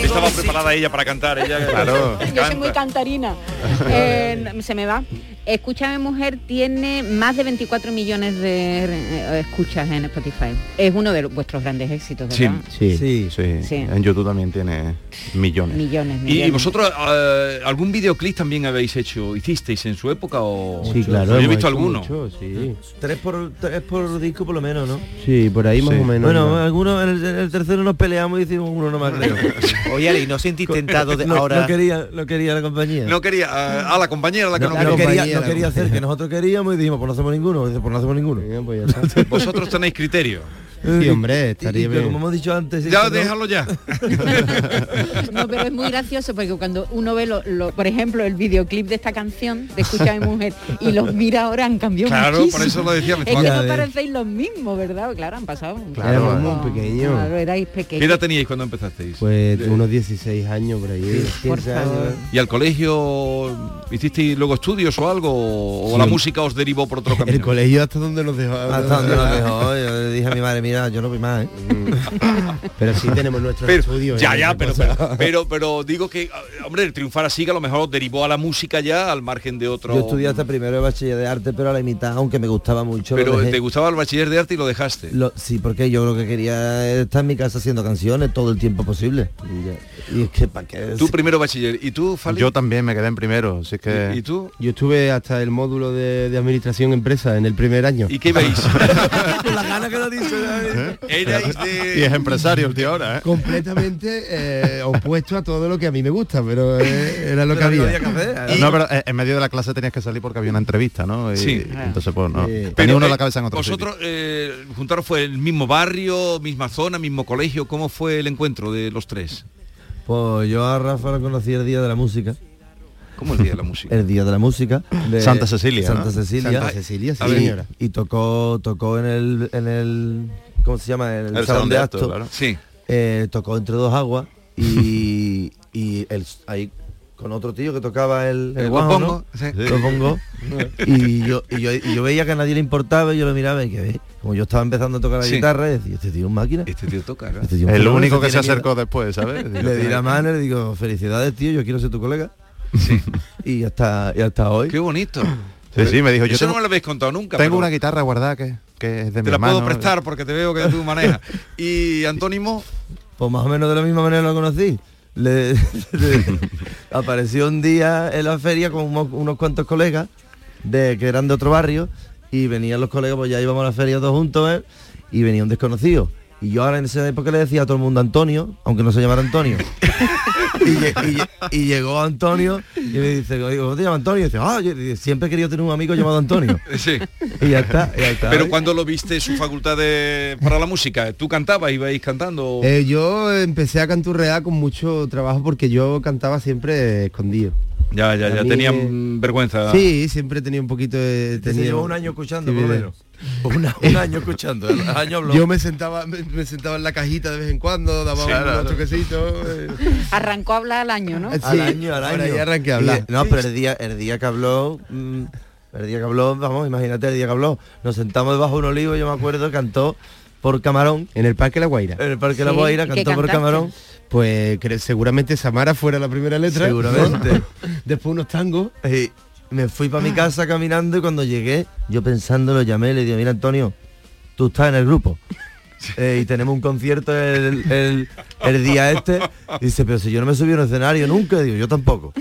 Estaba preparada ella para cantar, ella Claro. Yo soy muy cantarina. Eh, se me va. Escúchame Mujer tiene más de 24 millones de eh, escuchas en Spotify. Es uno de vuestros grandes éxitos, ¿verdad? sí, Sí. sí, Sí. En YouTube también tiene millones. Millones, millones. ¿Y vosotros eh, algún videoclip también habéis hecho, hicisteis en su época o...? Sí, claro. Yo he visto alguno. mucho, sí. Tres por, tres por disco por lo menos, ¿no? Sí, por ahí más Sí. o menos. Bueno, algunos en el, en el tercero nos peleamos y hicimos uno nomás creo. Oye, ¿y no sentís tentado de no, ahora? no quería, no quería la compañía. No quería, a, a la compañera la que No, no, no quería. No quería hacer que nosotros queríamos y dijimos, pues no hacemos ninguno. Dice, pues no hacemos ninguno. Pues ya está. Vosotros tenéis criterio. Sí, hombre, estaría y- pero bien. como hemos dicho antes, Ya, no- déjalo ya. No, pero es muy gracioso porque cuando uno ve, lo, lo- por ejemplo, el videoclip de esta canción, de Escucha a mi mujer, y los mira ahora han cambiado Claro, muchísimo. por eso lo decía, Es que no parecéis los mismos, ¿verdad? Claro, han pasado. Éramos No, muy pequeños. Claro, erais ¿Qué pequeños. edad teníais cuando empezasteis? Pues unos 16 años por ahí. Por 15 favor. años. ¿Y al colegio hicisteis luego estudios o algo? ¿O Sí. la música os derivó por otro camino? El colegio hasta donde nos dejó. Hasta donde nos dejó. Yo le dije a mi madre, yo no voy más, ¿eh? Pero sí tenemos nuestros Pero, estudios. ya, ¿eh? ya, pero, pero, pero, pero digo que, ah, hombre, el triunfar así que a lo mejor os derivó a la música ya al margen de otro... Yo estudié hasta primero de bachiller de arte, pero a la mitad, aunque me gustaba mucho. Pero te gustaba el bachiller de arte y lo dejaste. Lo- sí, porque yo lo que quería es estar en mi casa haciendo canciones todo el tiempo posible. Y es que para qué. Tú primero bachiller. ¿Y tú, Fali? Yo también me quedé en primero, así que... ¿Y, y tú? Yo estuve hasta el módulo de, de administración empresa en el primer año. ¿Y qué veis? Con la gana que lo dice. ¿Eh? Y es empresario el tío ahora, ¿eh? Completamente eh, opuesto a todo lo que a mí me gusta, pero eh, era lo que Pero no había. había que hacer. No, pero en medio de la clase tenías que salir porque había una entrevista, ¿no? Y, Sí. Entonces, pues, no. Tenía Pero, uno eh, la cabeza en otro Vosotros, eh, juntaros fue el mismo barrio, misma zona, mismo colegio. ¿Cómo fue el encuentro de los tres? Pues yo a Rafa lo conocí el día de la música. ¿Cómo el día de la música? El día de la música. de Santa Cecilia, Santa ¿no? Cecilia. Santa Cecilia, sí, señora. Y tocó, tocó en el, en el. ¿Cómo se llama? En el, El salón de actos. claro. Sí. Eh, tocó entre dos aguas y, y el, ahí con otro tío que tocaba el, el El guajo, guapongo, ¿no? sí. Lo pongo. y, yo, y, yo, y yo veía que a nadie le importaba y yo lo miraba y que ve, como yo estaba empezando a tocar la Sí. guitarra, y decía, este tío es un máquina. Este tío toca. Este tío es El único este que se acercó después, ¿sabes? miedo". Le di la mano y le digo, felicidades tío, yo quiero ser tu colega. y hasta, y hasta hoy. Qué bonito. Sí, sí, me dijo, yo Eso tengo, no me lo habéis contado nunca. tengo pero una guitarra guardada que, que es de mi Te la puedo prestar porque te veo que tú manejas. Y Antónimo, Pues más o menos de la misma manera lo conocí. Le, le- apareció un día en la feria con unos, unos cuantos colegas de que eran de otro barrio y venían los colegas, pues ya íbamos a la feria todos juntos ¿eh? y venía un desconocido. Y yo ahora en esa época le decía a todo el mundo Antonio, aunque no se llamara Antonio. y, lle- y lle- y llegó Antonio y me dice, ¿cómo te llamas Antonio? Y dice, ah, yo siempre he querido tener un amigo llamado Antonio. sí. Y ya está, ya está. Pero cuando lo viste su facultad de, para la música, ¿tú cantabas, ibais cantando? Eh, yo empecé a canturrear con mucho trabajo porque yo cantaba siempre escondido. Ya, ya, ya. mí, Tenían eh, vergüenza. Sí, siempre tenía un poquito de... Te tenía- llevó un año escuchando, Sí, por lo menos. Una- un año escuchando, año. Yo me sentaba, me, me sentaba en la cajita de vez en cuando, daba Sí, unos claro. toquecitos. eh. Arrancó a hablar al año, ¿no? Sí, al año, al ahora año. ya arranqué a Y, hablar. no, pero el día, el día que habló, mm, el día que habló, vamos, imagínate el día que habló. Nos sentamos debajo de un olivo, yo me acuerdo, cantó por Camarón, En el Parque La Guaira. en el Parque La Guaira, ¿y qué cantó por? Camarón. Pues seguramente Samara fuera la primera letra. Seguramente. Después unos tangos. Y me fui para mi casa caminando y cuando llegué, yo pensando lo llamé, le digo, mira Antonio, tú estás en el grupo. Eh, y tenemos un concierto el, el- el día este. Y dice, pero si yo no me subí a un escenario nunca, digo, yo tampoco.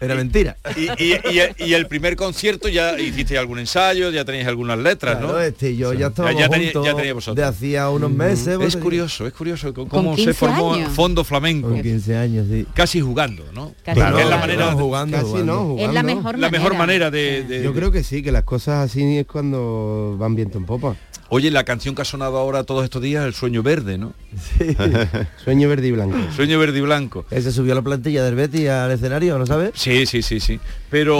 Era mentira. Y, y- y- y el primer concierto ya hiciste algún ensayo, ya tenéis algunas letras, Claro, ¿no? este yo ya estábamos ya, tenía- juntos ya de hacía unos meses, Es curioso, es curioso cómo 15 se formó años. Fondo Flamenco. Con 15 años, sí. Casi jugando, ¿no? Casi Claro, es la manera No, jugando, Casi jugando. no, jugando. Es la mejor la mejor manera. manera de, de- Yo creo que sí, que las cosas así es cuando van viento en popa. Oye, la canción que ha sonado ahora todos estos días, El Sueño Verde, ¿no? Sueño verde y blanco. Sueño Verde y Blanco. Él se subió a la plantilla del Betty al escenario, ¿no sabes? Sí, sí, sí, sí. Pero.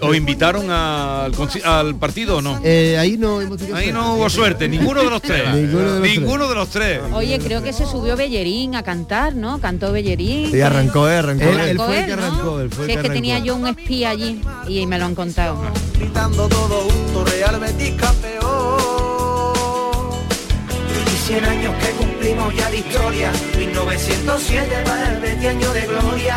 ¿os invitaron al, al partido o no? Eh, ahí no hemos tenido Ahí no hubo suerte, ninguno de los tres. Ninguno de los tres. Ninguno de los tres. Oye, creo que se subió Bellerín a cantar, ¿no? Cantó Bellerín. Y arrancó, eh, arrancó. Él- él. él fue el que ¿no? arrancó, él fue el Sí, es que que tenía arrancó. yo un espía allí y me lo han contado. gritando todo junto, Real Betis campeón. Y 100 años que cumplimos ya de historia, 1907 para el Betis año de gloria.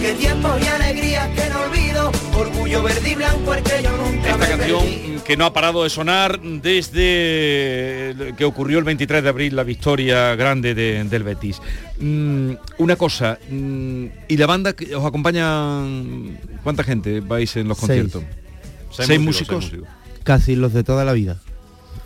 Qué tiempos y alegrías que no olvido, orgullo verde y blanco el que yo nunca Esta me canción perdí. que no ha parado de sonar desde que ocurrió el 23 de abril la victoria grande de- del Betis. Mm, una cosa, mm, ¿y la banda que os acompaña? ¿Cuánta gente vais en los Seis. conciertos? Seis, músicos. Casi los de toda la vida.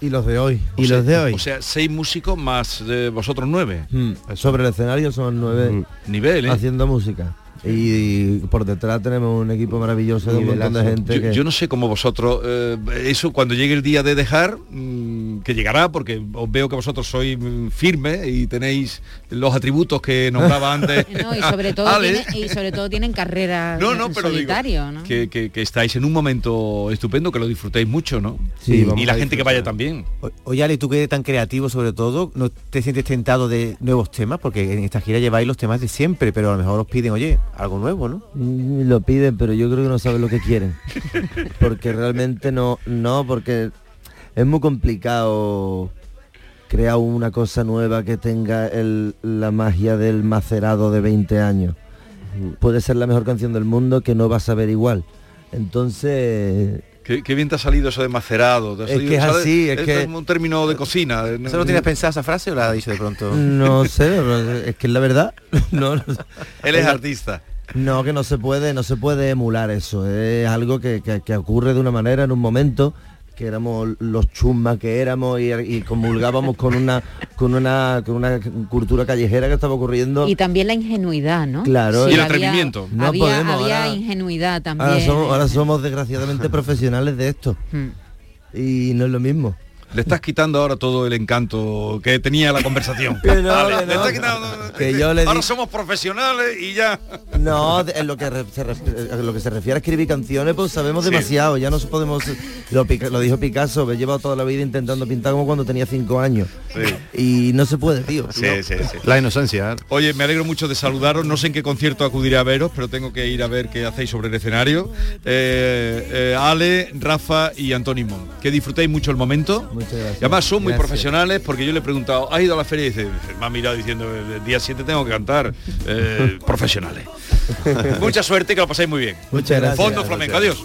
Y los de hoy. Y los de hoy. O sea, seis músicos más eh, vosotros nueve. Mm, Sobre el escenario son nueve Mm. Nivel, ¿eh? haciendo música. Y, por detrás tenemos un equipo maravilloso de un montón de gente Yo, que... yo no sé cómo vosotros, eh, eso cuando llegue el día de dejar, mm, que llegará, porque os veo que vosotros sois firmes y tenéis los atributos que nombraba antes. No, y sobre todo tiene- y sobre todo tienen carrera No, no, pero digo, solitario, ¿no? que, que- que estáis en un momento estupendo, que lo disfrutéis mucho, ¿no? Sí, y vamos la gente que vaya también. O- Oye, Ale, tú que eres tan creativo sobre todo, ¿no te sientes tentado de nuevos temas? Porque en esta gira lleváis los temas de siempre, pero a lo mejor os piden, oye, algo nuevo, ¿no? Mm, Lo piden, pero yo creo que no saben lo que quieren. Porque realmente no, no, porque es muy complicado crear una cosa nueva que tenga el- la magia del macerado de 20 años. Puede ser la mejor canción del mundo que no va a saber igual. Entonces, Qué, qué bien te ha salido eso de macerado. te Es salido- que es ¿sabes? así, es que- un término de cocina. ¿Eso lo tienes pensada esa frase o la has dicho de pronto? no sé, es que es la verdad. No, no- Él es artista. No, que no se puede, no se puede emular eso. Es algo que, que- que ocurre de una manera en un momento que éramos los chusmas que éramos y, y comulgábamos con una con una con una cultura callejera que estaba ocurriendo. Y también la ingenuidad, ¿no? Claro, Y el había- atrevimiento. No había, podemos, había ahora- ingenuidad también. ahora somos, ahora somos desgraciadamente profesionales de esto Hmm. y no es lo mismo. Le estás quitando ahora todo el encanto que tenía la conversación. Que no, Vale, que le estás quitando- Que yo le ahora di- somos profesionales y ya. No, en lo que re- se, lo que se refiere a escribir canciones, pues sabemos Sí. demasiado. Ya no podemos. Lo, Pica- lo dijo Picasso, me he llevado toda la vida intentando pintar como cuando tenía cinco años. Y no se puede, tío. Sí, sí, sí. La inocencia. ¿eh? Oye, me alegro mucho de saludaros. No sé en qué concierto acudiré a veros, pero tengo que ir a ver qué hacéis sobre el escenario. Eh, eh, Ale, Rafa y Antónimo. Que disfrutéis mucho el momento. Muchas gracias. Y además son muy Gracias. profesionales porque yo le he preguntado, ¿has ido a la feria? Y dice, me ha mirado diciendo, el día 7 tengo que cantar. Eh, profesionales. Mucha suerte y que lo paséis muy bien. Muchas gracias. Fondo flamenco, adiós.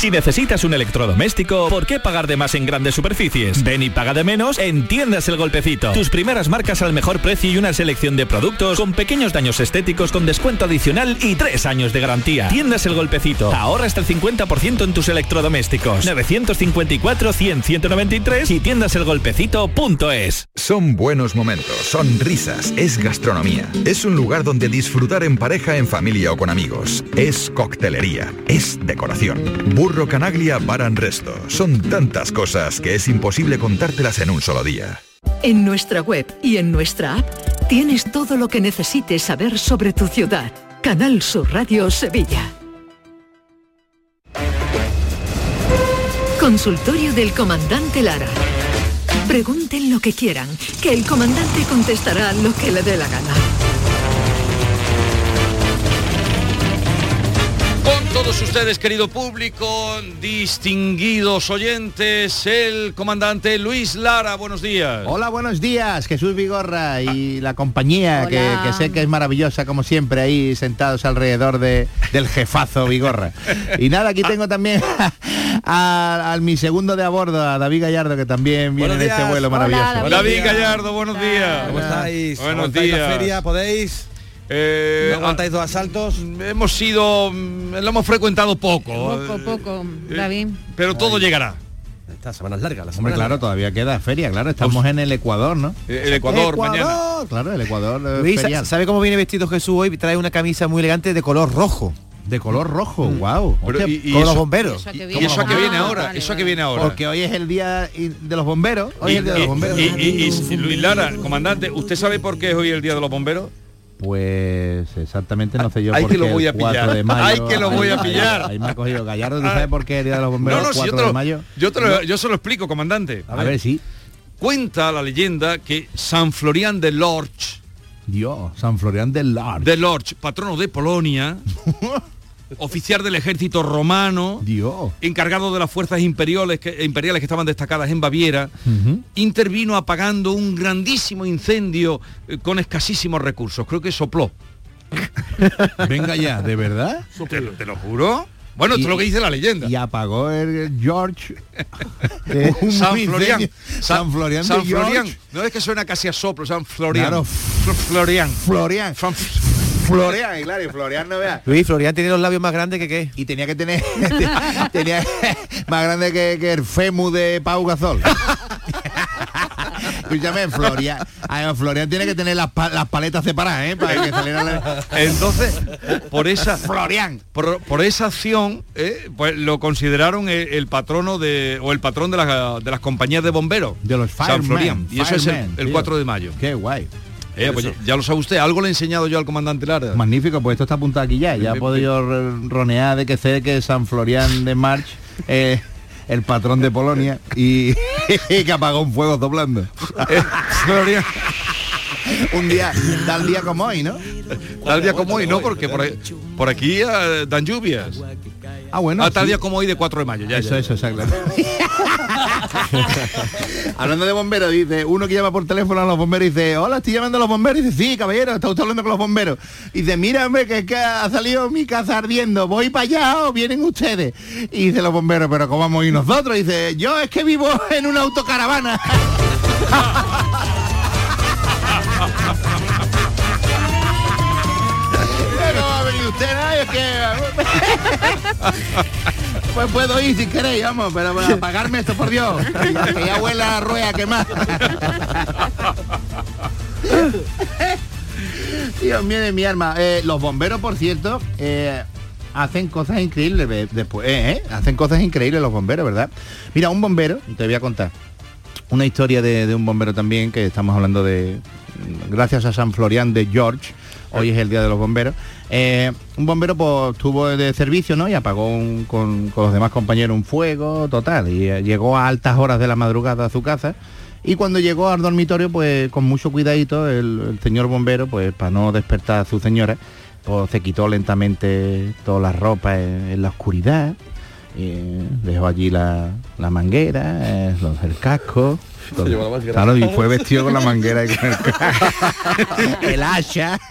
Si necesitas un electrodoméstico, ¿por qué pagar de más en grandes superficies? Ven y paga de menos en Tiendas El Golpecito. Tus primeras marcas al mejor precio y una selección de productos con pequeños daños estéticos con descuento adicional y tres años de garantía. Tiendas El Golpecito. Ahorra hasta el 50% en tus electrodomésticos. 954-100-193 y tiendaselgolpecito.es. Son buenos momentos, son risas, es gastronomía. Es un lugar donde disfrutar en pareja, en familia o con amigos. Es coctelería, es decoración. Burro Canaglia Bar and Resto. Son tantas cosas que es imposible contártelas en un solo día. En nuestra web y en nuestra app tienes todo lo que necesites saber sobre tu ciudad. Canal Sur Radio Sevilla. Consultorio del Comandante Lara. Pregunten lo que quieran, que el comandante contestará lo que le dé la gana. Todos ustedes, querido público, distinguidos oyentes, el comandante Luis Lara, buenos días. Hola, buenos días, Jesús Vigorra y la compañía que, sé que es maravillosa como siempre ahí sentados alrededor de, del jefazo Vigorra. Y nada, aquí tengo también a, a mi segundo de a bordo, a David Gallardo, que también viene Buenos en este días. vuelo Hola, maravilloso. David Gallardo, buenos días. ¿Cómo estáis? Buenos ¿Aguantáis la días. feria? ¿Podéis? Eh, ¿No aguantáis dos asaltos? Hemos sido, mm, lo hemos frecuentado poco, Poco, poco, David. pero todo llegará. Estas semanas largas, las Hombre, claro, todavía queda feria, claro, estamos en el Ecuador, ¿no? Eh, El Ecuador, mañana. Claro, el Ecuador eh, Luis, ferial. ¿sabe cómo viene vestido Jesús hoy? Trae una camisa muy elegante de color rojo. De color rojo, wow. Pero, y- y con los eso- bomberos. Y y eso a que viene ahora, eso a que viene ahora. Porque hoy es el día de los bomberos. Hoy Y, es el día de los y- bomberos. y- y- y- Luis Lara, comandante, ¿usted sabe por qué es hoy el Día de los Bomberos? Pues exactamente no sé yo Ay, por que qué lo voy a pillar. 4 de mayo. Ay, que lo voy a pillar. Ahí me ha cogido Gallardo, ¿tú sabes por qué el Día de los Bomberos No, no, si 4 yo te, de lo, mayo? yo, te lo- yo se lo explico, comandante. A ver, sí. Cuenta la leyenda que San Florian de Lorch, Dios, San Florian del Lar. de Lorch, patrono de Polonia, oficial del ejército romano, Dios. encargado de las fuerzas imperiales que, imperiales que estaban destacadas en Baviera, intervino apagando un grandísimo incendio eh, con escasísimos recursos. Creo que sopló. Venga ya, ¿de verdad? ¿Te, lo- te lo juro? Bueno, esto es lo que dice la leyenda. Y apagó el George. un San. Florian. San Florian de San George. Florian. No es que suena casi a soplo, San Florian. Claro. Fl- Florian. Florian. Florian, y claro, y Florian no vea. Luis, Florian tiene los labios más grandes que qué. Y tenía que tener tenía más grande que, que el Femu de Pau Gasol. Escúchame, Florian. Florian tiene que tener las, pa- las paletas separadas, ¿eh? Para que saliera la... Entonces, por esa Florian. por, por esa acción, eh, pues lo consideraron el, el patrono de o el patrón de, las de las compañías de bomberos. De los San Florian. Y eso es el, el tío. 4 de mayo. Qué guay. Eh, pues ya, lo sabe usted, algo le he enseñado yo al comandante Lara. Magnífico, pues esto está apuntado aquí ya. Ya puedo yo re- ronear de que sé que San Florian de March es el patrón de Polonia y, y que apagó un fuego doblando. Florian. un día, tal día como hoy, ¿no? Tal día como hoy, no, porque por, aquí eh, dan lluvias. Ah, bueno. Ah, tal sí. día como hoy de 4 de mayo. Ya, Eso, ya. eso, exacto. Hablando de bomberos, dice, uno que llama por teléfono a los bomberos dice, hola, estoy llamando a los bomberos. Y dice, sí, caballero, está usted hablando con los bomberos. Y dice, mírame, que, que ha salido mi casa ardiendo, voy para allá o vienen ustedes. Y dice los bomberos, pero ¿cómo vamos a ir nosotros? Y dice, yo es que vivo en una autocaravana. Pues puedo ir si queréis, vamos, pero para apagarme esto, por Dios. Que ya huele a rueda quemada. Dios mío de mi arma. Eh, los bomberos, por cierto, eh, hacen cosas increíbles después, eh, hacen cosas increíbles los bomberos, ¿verdad? Mira, un bombero, te voy a contar una historia de, de un bombero también, que estamos hablando de, gracias a San Florian de George, hoy es el Día de los Bomberos, eh, un bombero pues estuvo de servicio, ¿no? Y apagó con, con los demás compañeros un fuego total, y eh, llegó a altas horas de la madrugada a su casa, y cuando llegó al dormitorio, pues con mucho cuidadito, el, señor bombero, pues para no despertar a su señora, pues se quitó lentamente toda la ropa en, la oscuridad, y dejó allí la, la manguera, eh, los- el casco. Claro, y fue vestido con la manguera y con el, el hacha.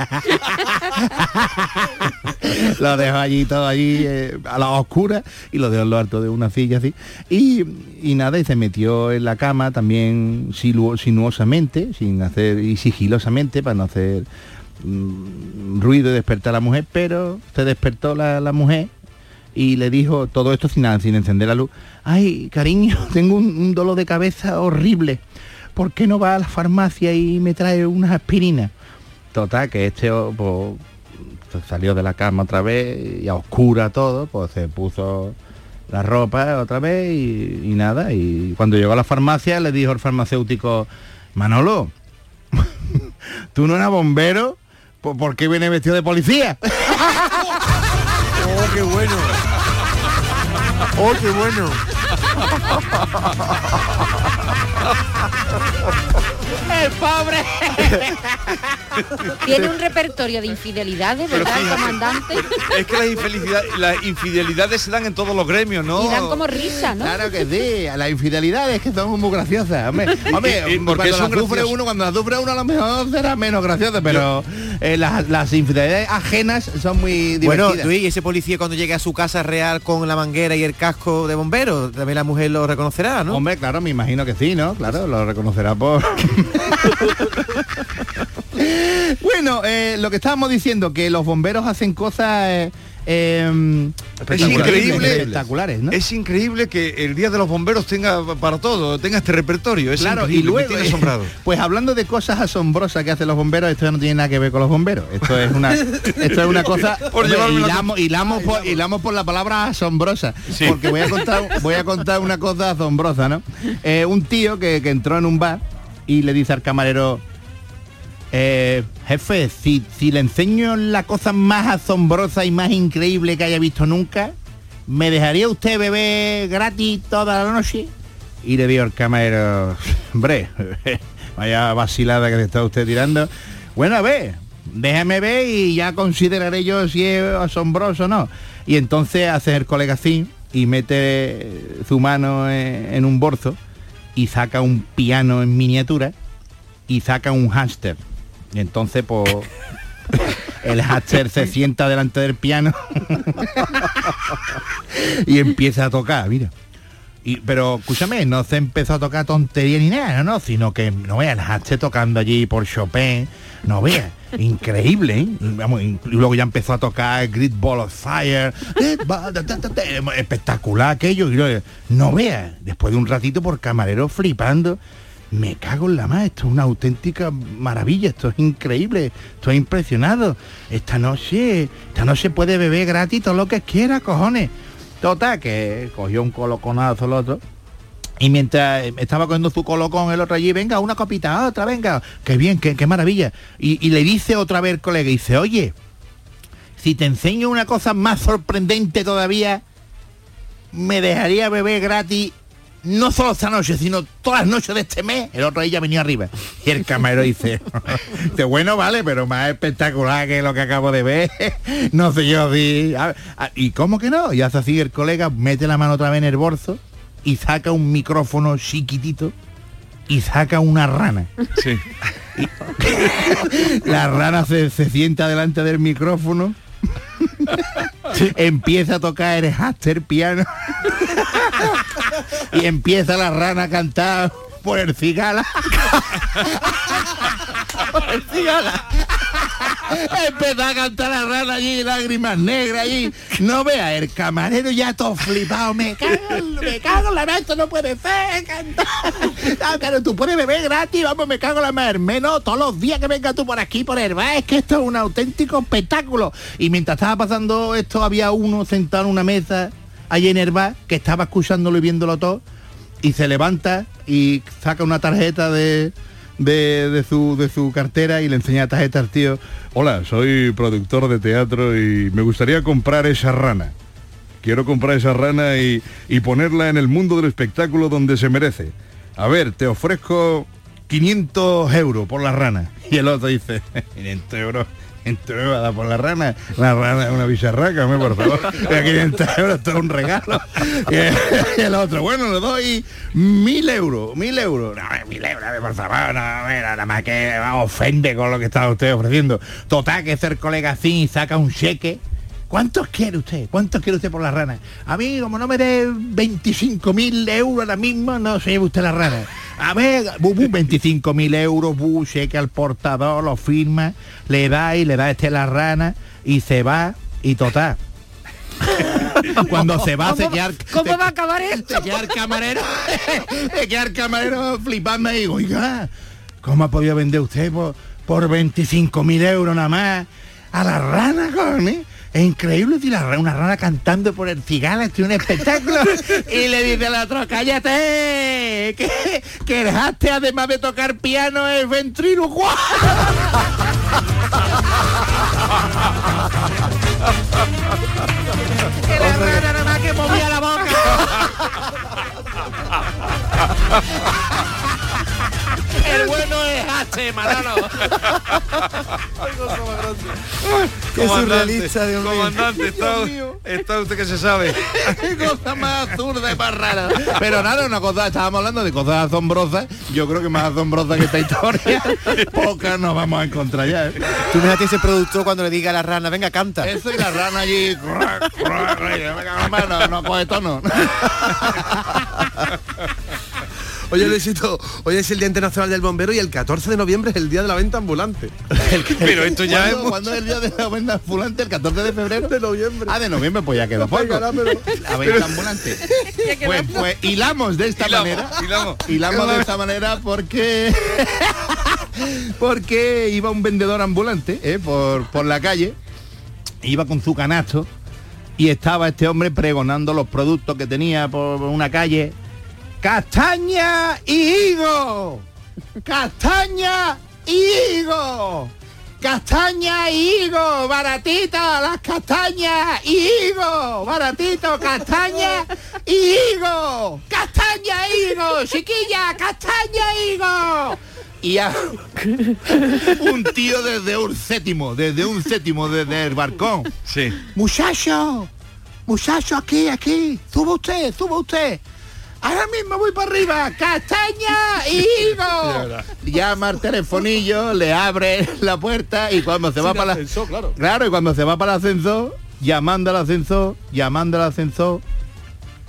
lo dejó allí todo allí eh, a la oscura y lo dejó en lo alto de una silla así. Y, y nada, y se metió en la cama también silu- sinuosamente, sin hacer, y sigilosamente para no hacer mm, ruido y despertar a la mujer, pero se despertó la, la mujer y le dijo todo esto sin, sin encender la luz. Ay, cariño, tengo un, un dolor de cabeza horrible. ¿Por qué no va a la farmacia y me trae unas aspirinas? Total, que este oh, pues, salió de la cama otra vez y a oscura todo, pues se puso la ropa otra vez y, y nada. Y cuando llegó a la farmacia le dijo el farmacéutico, Manolo, tú no eras bombero, ¿por, por qué viene vestido de policía? Oh, qué bueno. Oh, qué bueno. ¡El pobre! Tiene un repertorio de infidelidades, ¿verdad, comandante? Es que las, infelicidad- las infidelidades se dan en todos los gremios, ¿no? Y dan como risa, ¿no? Claro que sí, a las infidelidades que son muy graciosas. Hombre, hombre ¿Y- y por qué cuando las sufre uno, cuando las sufre uno a lo mejor será menos gracioso, pero eh, las, las infidelidades ajenas son muy Bueno, divertidas. Luis, ¿y ese policía cuando llegue a su casa real con la manguera y el casco de bombero, también la mujer lo reconocerá, ¿no? Hombre, claro, me imagino que sí, ¿no? Claro, lo reconocerá por... bueno, eh, lo que estábamos diciendo, que los bomberos hacen cosas... eh, eh, Es increíble, espectaculares, ¿no? es increíble que el día de los bomberos tenga para todo, tenga este repertorio. Es Claro, y increíble, me luego, tiene asombrado. pues hablando de cosas asombrosas que hacen los bomberos, esto ya no tiene nada que ver con los bomberos. Esto es una, esto es una cosa. Por hilamos, hilamos por, hilamos por la palabra asombrosa, Sí. porque voy a contar, voy a contar una cosa asombrosa, ¿no? Eh, un tío que, que entró en un bar y le dice al camarero, eh, jefe, si, si le enseño la cosa más asombrosa y más increíble que haya visto nunca, ¿me dejaría usted beber gratis toda la noche? Y le digo al camarero, hombre, vaya vacilada que le está usted tirando. Bueno, a ver, déjame ver y ya consideraré yo si es asombroso o no. Y entonces hace el colega así y mete su mano en, en un bolso y saca un piano en miniatura y saca un hámster. Y entonces, pues, el hámster se sienta delante del piano y empieza a tocar, mira. Y, pero escúchame, no se empezó a tocar tontería ni nada, no, sino que no veas el hámster tocando allí por Chopin, no veas, increíble, ¿eh? Y, luego ya empezó a tocar Great Ball of Fire, espectacular aquello, y no veas, después de un ratito por camarero flipando, me cago en la más, esto es una auténtica maravilla, esto es increíble, estoy impresionado. Esta noche, esta noche puede beber gratis todo lo que quiera, cojones. Total, que cogió un coloconazo el otro. Y mientras estaba cogiendo su colocón el otro allí, venga, una copita, otra, venga, qué bien, qué, qué maravilla. Y, y le dice otra vez el colega, y dice, oye, si te enseño una cosa más sorprendente todavía, me dejaría beber gratis no solo esta noche, sino todas las noches de este mes. El otro ya venía arriba. Y el camarero dice, dice, bueno, vale, pero más espectacular que lo que acabo de ver. no sé yo si... a- a- ¿Y cómo que no? Y hace así el colega, mete la mano otra vez en el bolso y saca un micrófono chiquitito y saca una rana. Sí. La rana se, se sienta delante del micrófono. Empieza a tocar el haster piano. y empieza la rana a cantar por el cigala. por el cigala. Empezó a cantar la rana allí, lágrimas negras allí. No vea, el camarero ya todo flipado. Me cago, en- me cago en la mano, esto no puede ser. Cantar. Ah, claro, tú puedes beber gratis, vamos, me cago en la mar. Menos todos los días que venga tú por aquí, por el bar. Es que esto es un auténtico espectáculo. Y mientras estaba pasando esto, había uno sentado en una mesa allí en el bar que estaba escuchándolo y viéndolo todo. Y se levanta y saca una tarjeta de, de, de su, de su cartera y le enseña tarjeta al tío. Hola, soy productor de teatro y me gustaría comprar esa rana. Quiero comprar esa rana y, y ponerla en el mundo del espectáculo donde se merece. A ver, te ofrezco 500 euros por la rana. Y el otro dice, 500 euros. 500 euros a dar por la rana, la rana es una bicharraca, hombre, por favor, Mira, 500 euros, es un regalo. Y el otro, bueno, le doy mil euros, mil euros. No, mil euros, por favor, no, nada más que ofende con lo que está usted ofreciendo. Total, que ser colega así saca un cheque ¿Cuántos quiere usted? ¿Cuántos quiere usted por la rana? A mí, como no me dé 25 mil euros ahora mismo, no se lleve usted la rana. A ver, bu, bu, 25 mil euros, bu, cheque al portador, lo firma, le da y le da este la rana y se va y total. Cuando se va a ¿Cómo- sellar... ¿Cómo va a acabar esto? Se queda el camarero, se queda el camarero flipando y digo, oiga, ¿cómo ha podido vender usted por, por 25 mil euros nada más a la rana, cojones? Es increíble, tío, una rana cantando por el cigala, esto es un espectáculo. y le dice al otro, cállate, que, que dejaste además de tocar piano el ventrílocuo. que la rana nada más que movía la boca. El bueno es H, Manolo. Qué surrealista, Dios mío. Comandante, está, está usted que se sabe. Qué cosa más absurda y más rara. Pero nada, una cosa, estábamos hablando de cosas asombrosas. Yo creo que más asombrosa que esta historia, pocas nos vamos a encontrar ya. ¿eh? Tú imagínate ese productor cuando le diga a la rana, venga, canta. Eso y la rana allí. no, no coge tono. Oye, Luisito, hoy es el Día Internacional del Bombero y el 14 de noviembre es el Día de la Venta Ambulante. Pero esto ya es... ¿Cuándo, cuándo es el día de la venta ambulante? ¿El 14 de febrero? De noviembre. Ah, de noviembre, pues ya quedó poco. La venta ambulante. Pues, pues hilamos de esta Hilamos, manera. hilamos. Hilamos de esta manera porque porque iba un vendedor ambulante eh, por, por la calle, iba con su canasto y estaba este hombre pregonando los productos que tenía por una calle. Castaña y higo. Castaña y higo. Castaña y higo, baratita, las castañas y higo, baratito, castaña y higo, castaña y higo, chiquilla, castaña y higo. Y a- un tío desde un séptimo, desde un séptimo, desde el balcón. Sí. Muchacho, muchacho, aquí, aquí, suba usted, suba usted. Ahora mismo voy para arriba, castaña y higo. Llama al telefonillo, le abre la puerta y cuando se va Sin para la... ascensor, claro. Claro, y cuando se va para el ascensor, llamando al ascensor, llamando al ascensor,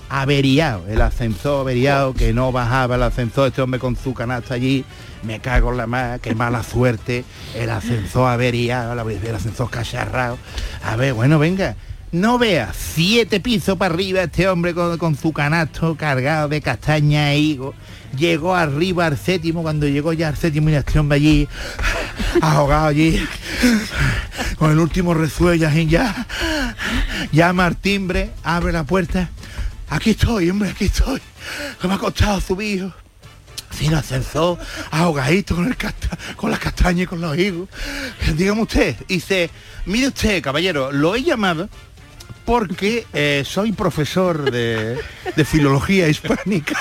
averiado, el ascensor averiado, que no bajaba el ascensor, este hombre con su canasta allí, me cago en la más, qué mala suerte, el ascensor averiado, la- el ascensor cacharrado. A ver, bueno, venga, no vea, siete pisos para arriba este hombre con, su canasto cargado de castaña e higo. Llegó arriba al séptimo, cuando llegó ya al séptimo y este hombre allí, ahogado allí, con el último resuello ya, llama al timbre, abre la puerta, aquí estoy, hombre, aquí estoy, que me ha costado subir, sin ascensor, ahogadito con, el casta- con las castañas y con los higos. Dígame usted, dice, mire usted, caballero, lo he llamado porque eh, soy profesor de, filología hispánica.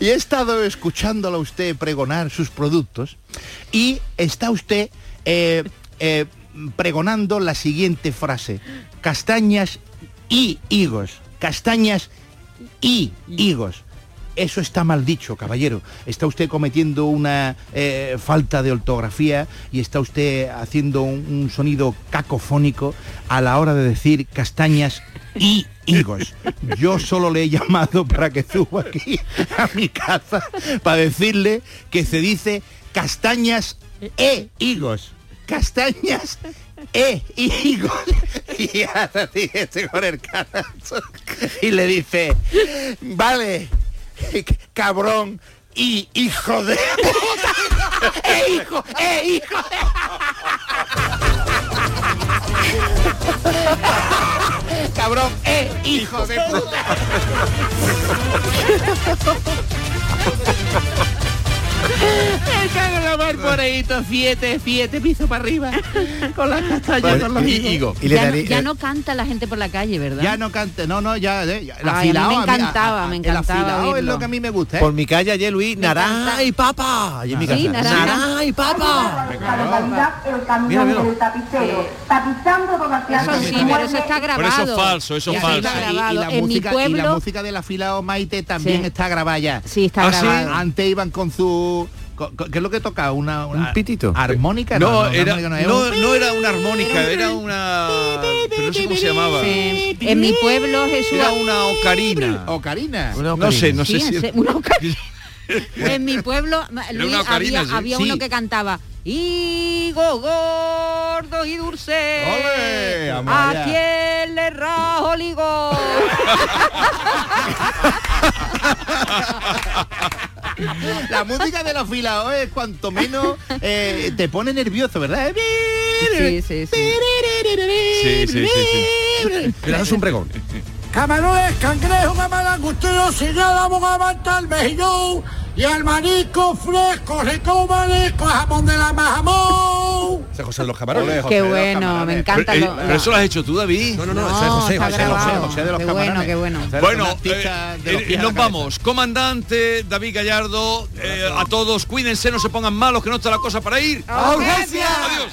y he estado escuchándolo a usted pregonar sus productos y está usted eh, eh, pregonando la siguiente frase. Castañas y higos. Castañas y higos. Eso está mal dicho, caballero. Está usted cometiendo una eh, falta de ortografía y está usted haciendo un, sonido cacofónico a la hora de decir castañas y higos. Yo solo le he llamado para que suba aquí a mi casa para decirle que se dice castañas e higos. Castañas e higos. Y hace este con el y le dice, vale, cabrón y hijo de puta. ¡Eh, hijo! ¡Eh, hijo! cabrón, eh, hijo de puta. Me cago en la mar por ahí, siete, siete pisos para arriba, con las castañas, con los higos. ya, no, ya no canta la gente por la calle, ¿verdad? Ya no cante, no, no, ya, eh, ya, el Ay, a mí me a encantaba, a- a- me El encantaba afilado es lo que a mí me gusta, ¿eh? Por mi calle ayer, Luis, naranja y papa. En mi casa. Sí, naranja. naranja y papa. el camión Mira, mira. del tapicero, tapizando toda clase Eso sí, pero eso está Pero grabado. eso es falso, eso es falso. Y- y, la en mi música, y la música del afilado Maite también Sí. está grabada ya. Sí, está ¿Ah, sí? grabado. Antes iban con su... ¿Qué es lo que toca? Una, una- Un pitito. ¿Armónica? No, era, no, era una armónica, era una... Pero no sé cómo se llamaba. Sí. En mi pueblo, Jesús. Era una ocarina. Ocarina. No sé, no sé Sí, si... una ocarina. En mi pueblo, Luis, una ocarina, había, sí. había Sí. uno que cantaba Higo gordo y dulce. ¡Ole! ¿A quién le rajo el higo? La música de los filaos es cuanto menos eh, te pone nervioso, ¿verdad? Sí, sí, sí. Sí, sí, sí. Mira, es un pregón. Camarones, cangrejo, mamalangustero, si ya vamos a mejillón y al marisco fresco, rico marisco, jamón de la majamón. José de los camarones. Qué bueno, me encanta. Pero, lo- eh, pero eso lo has hecho tú, David. No, no, no, ese es José, José, José. José de los Qué bueno, camarones. qué bueno. Bueno, artista eh, eh, nos vamos. Comandante David Gallardo, eh, a todos, cuídense, no se pongan malos, que no está la cosa para ir. ¡A urgencia! Adiós.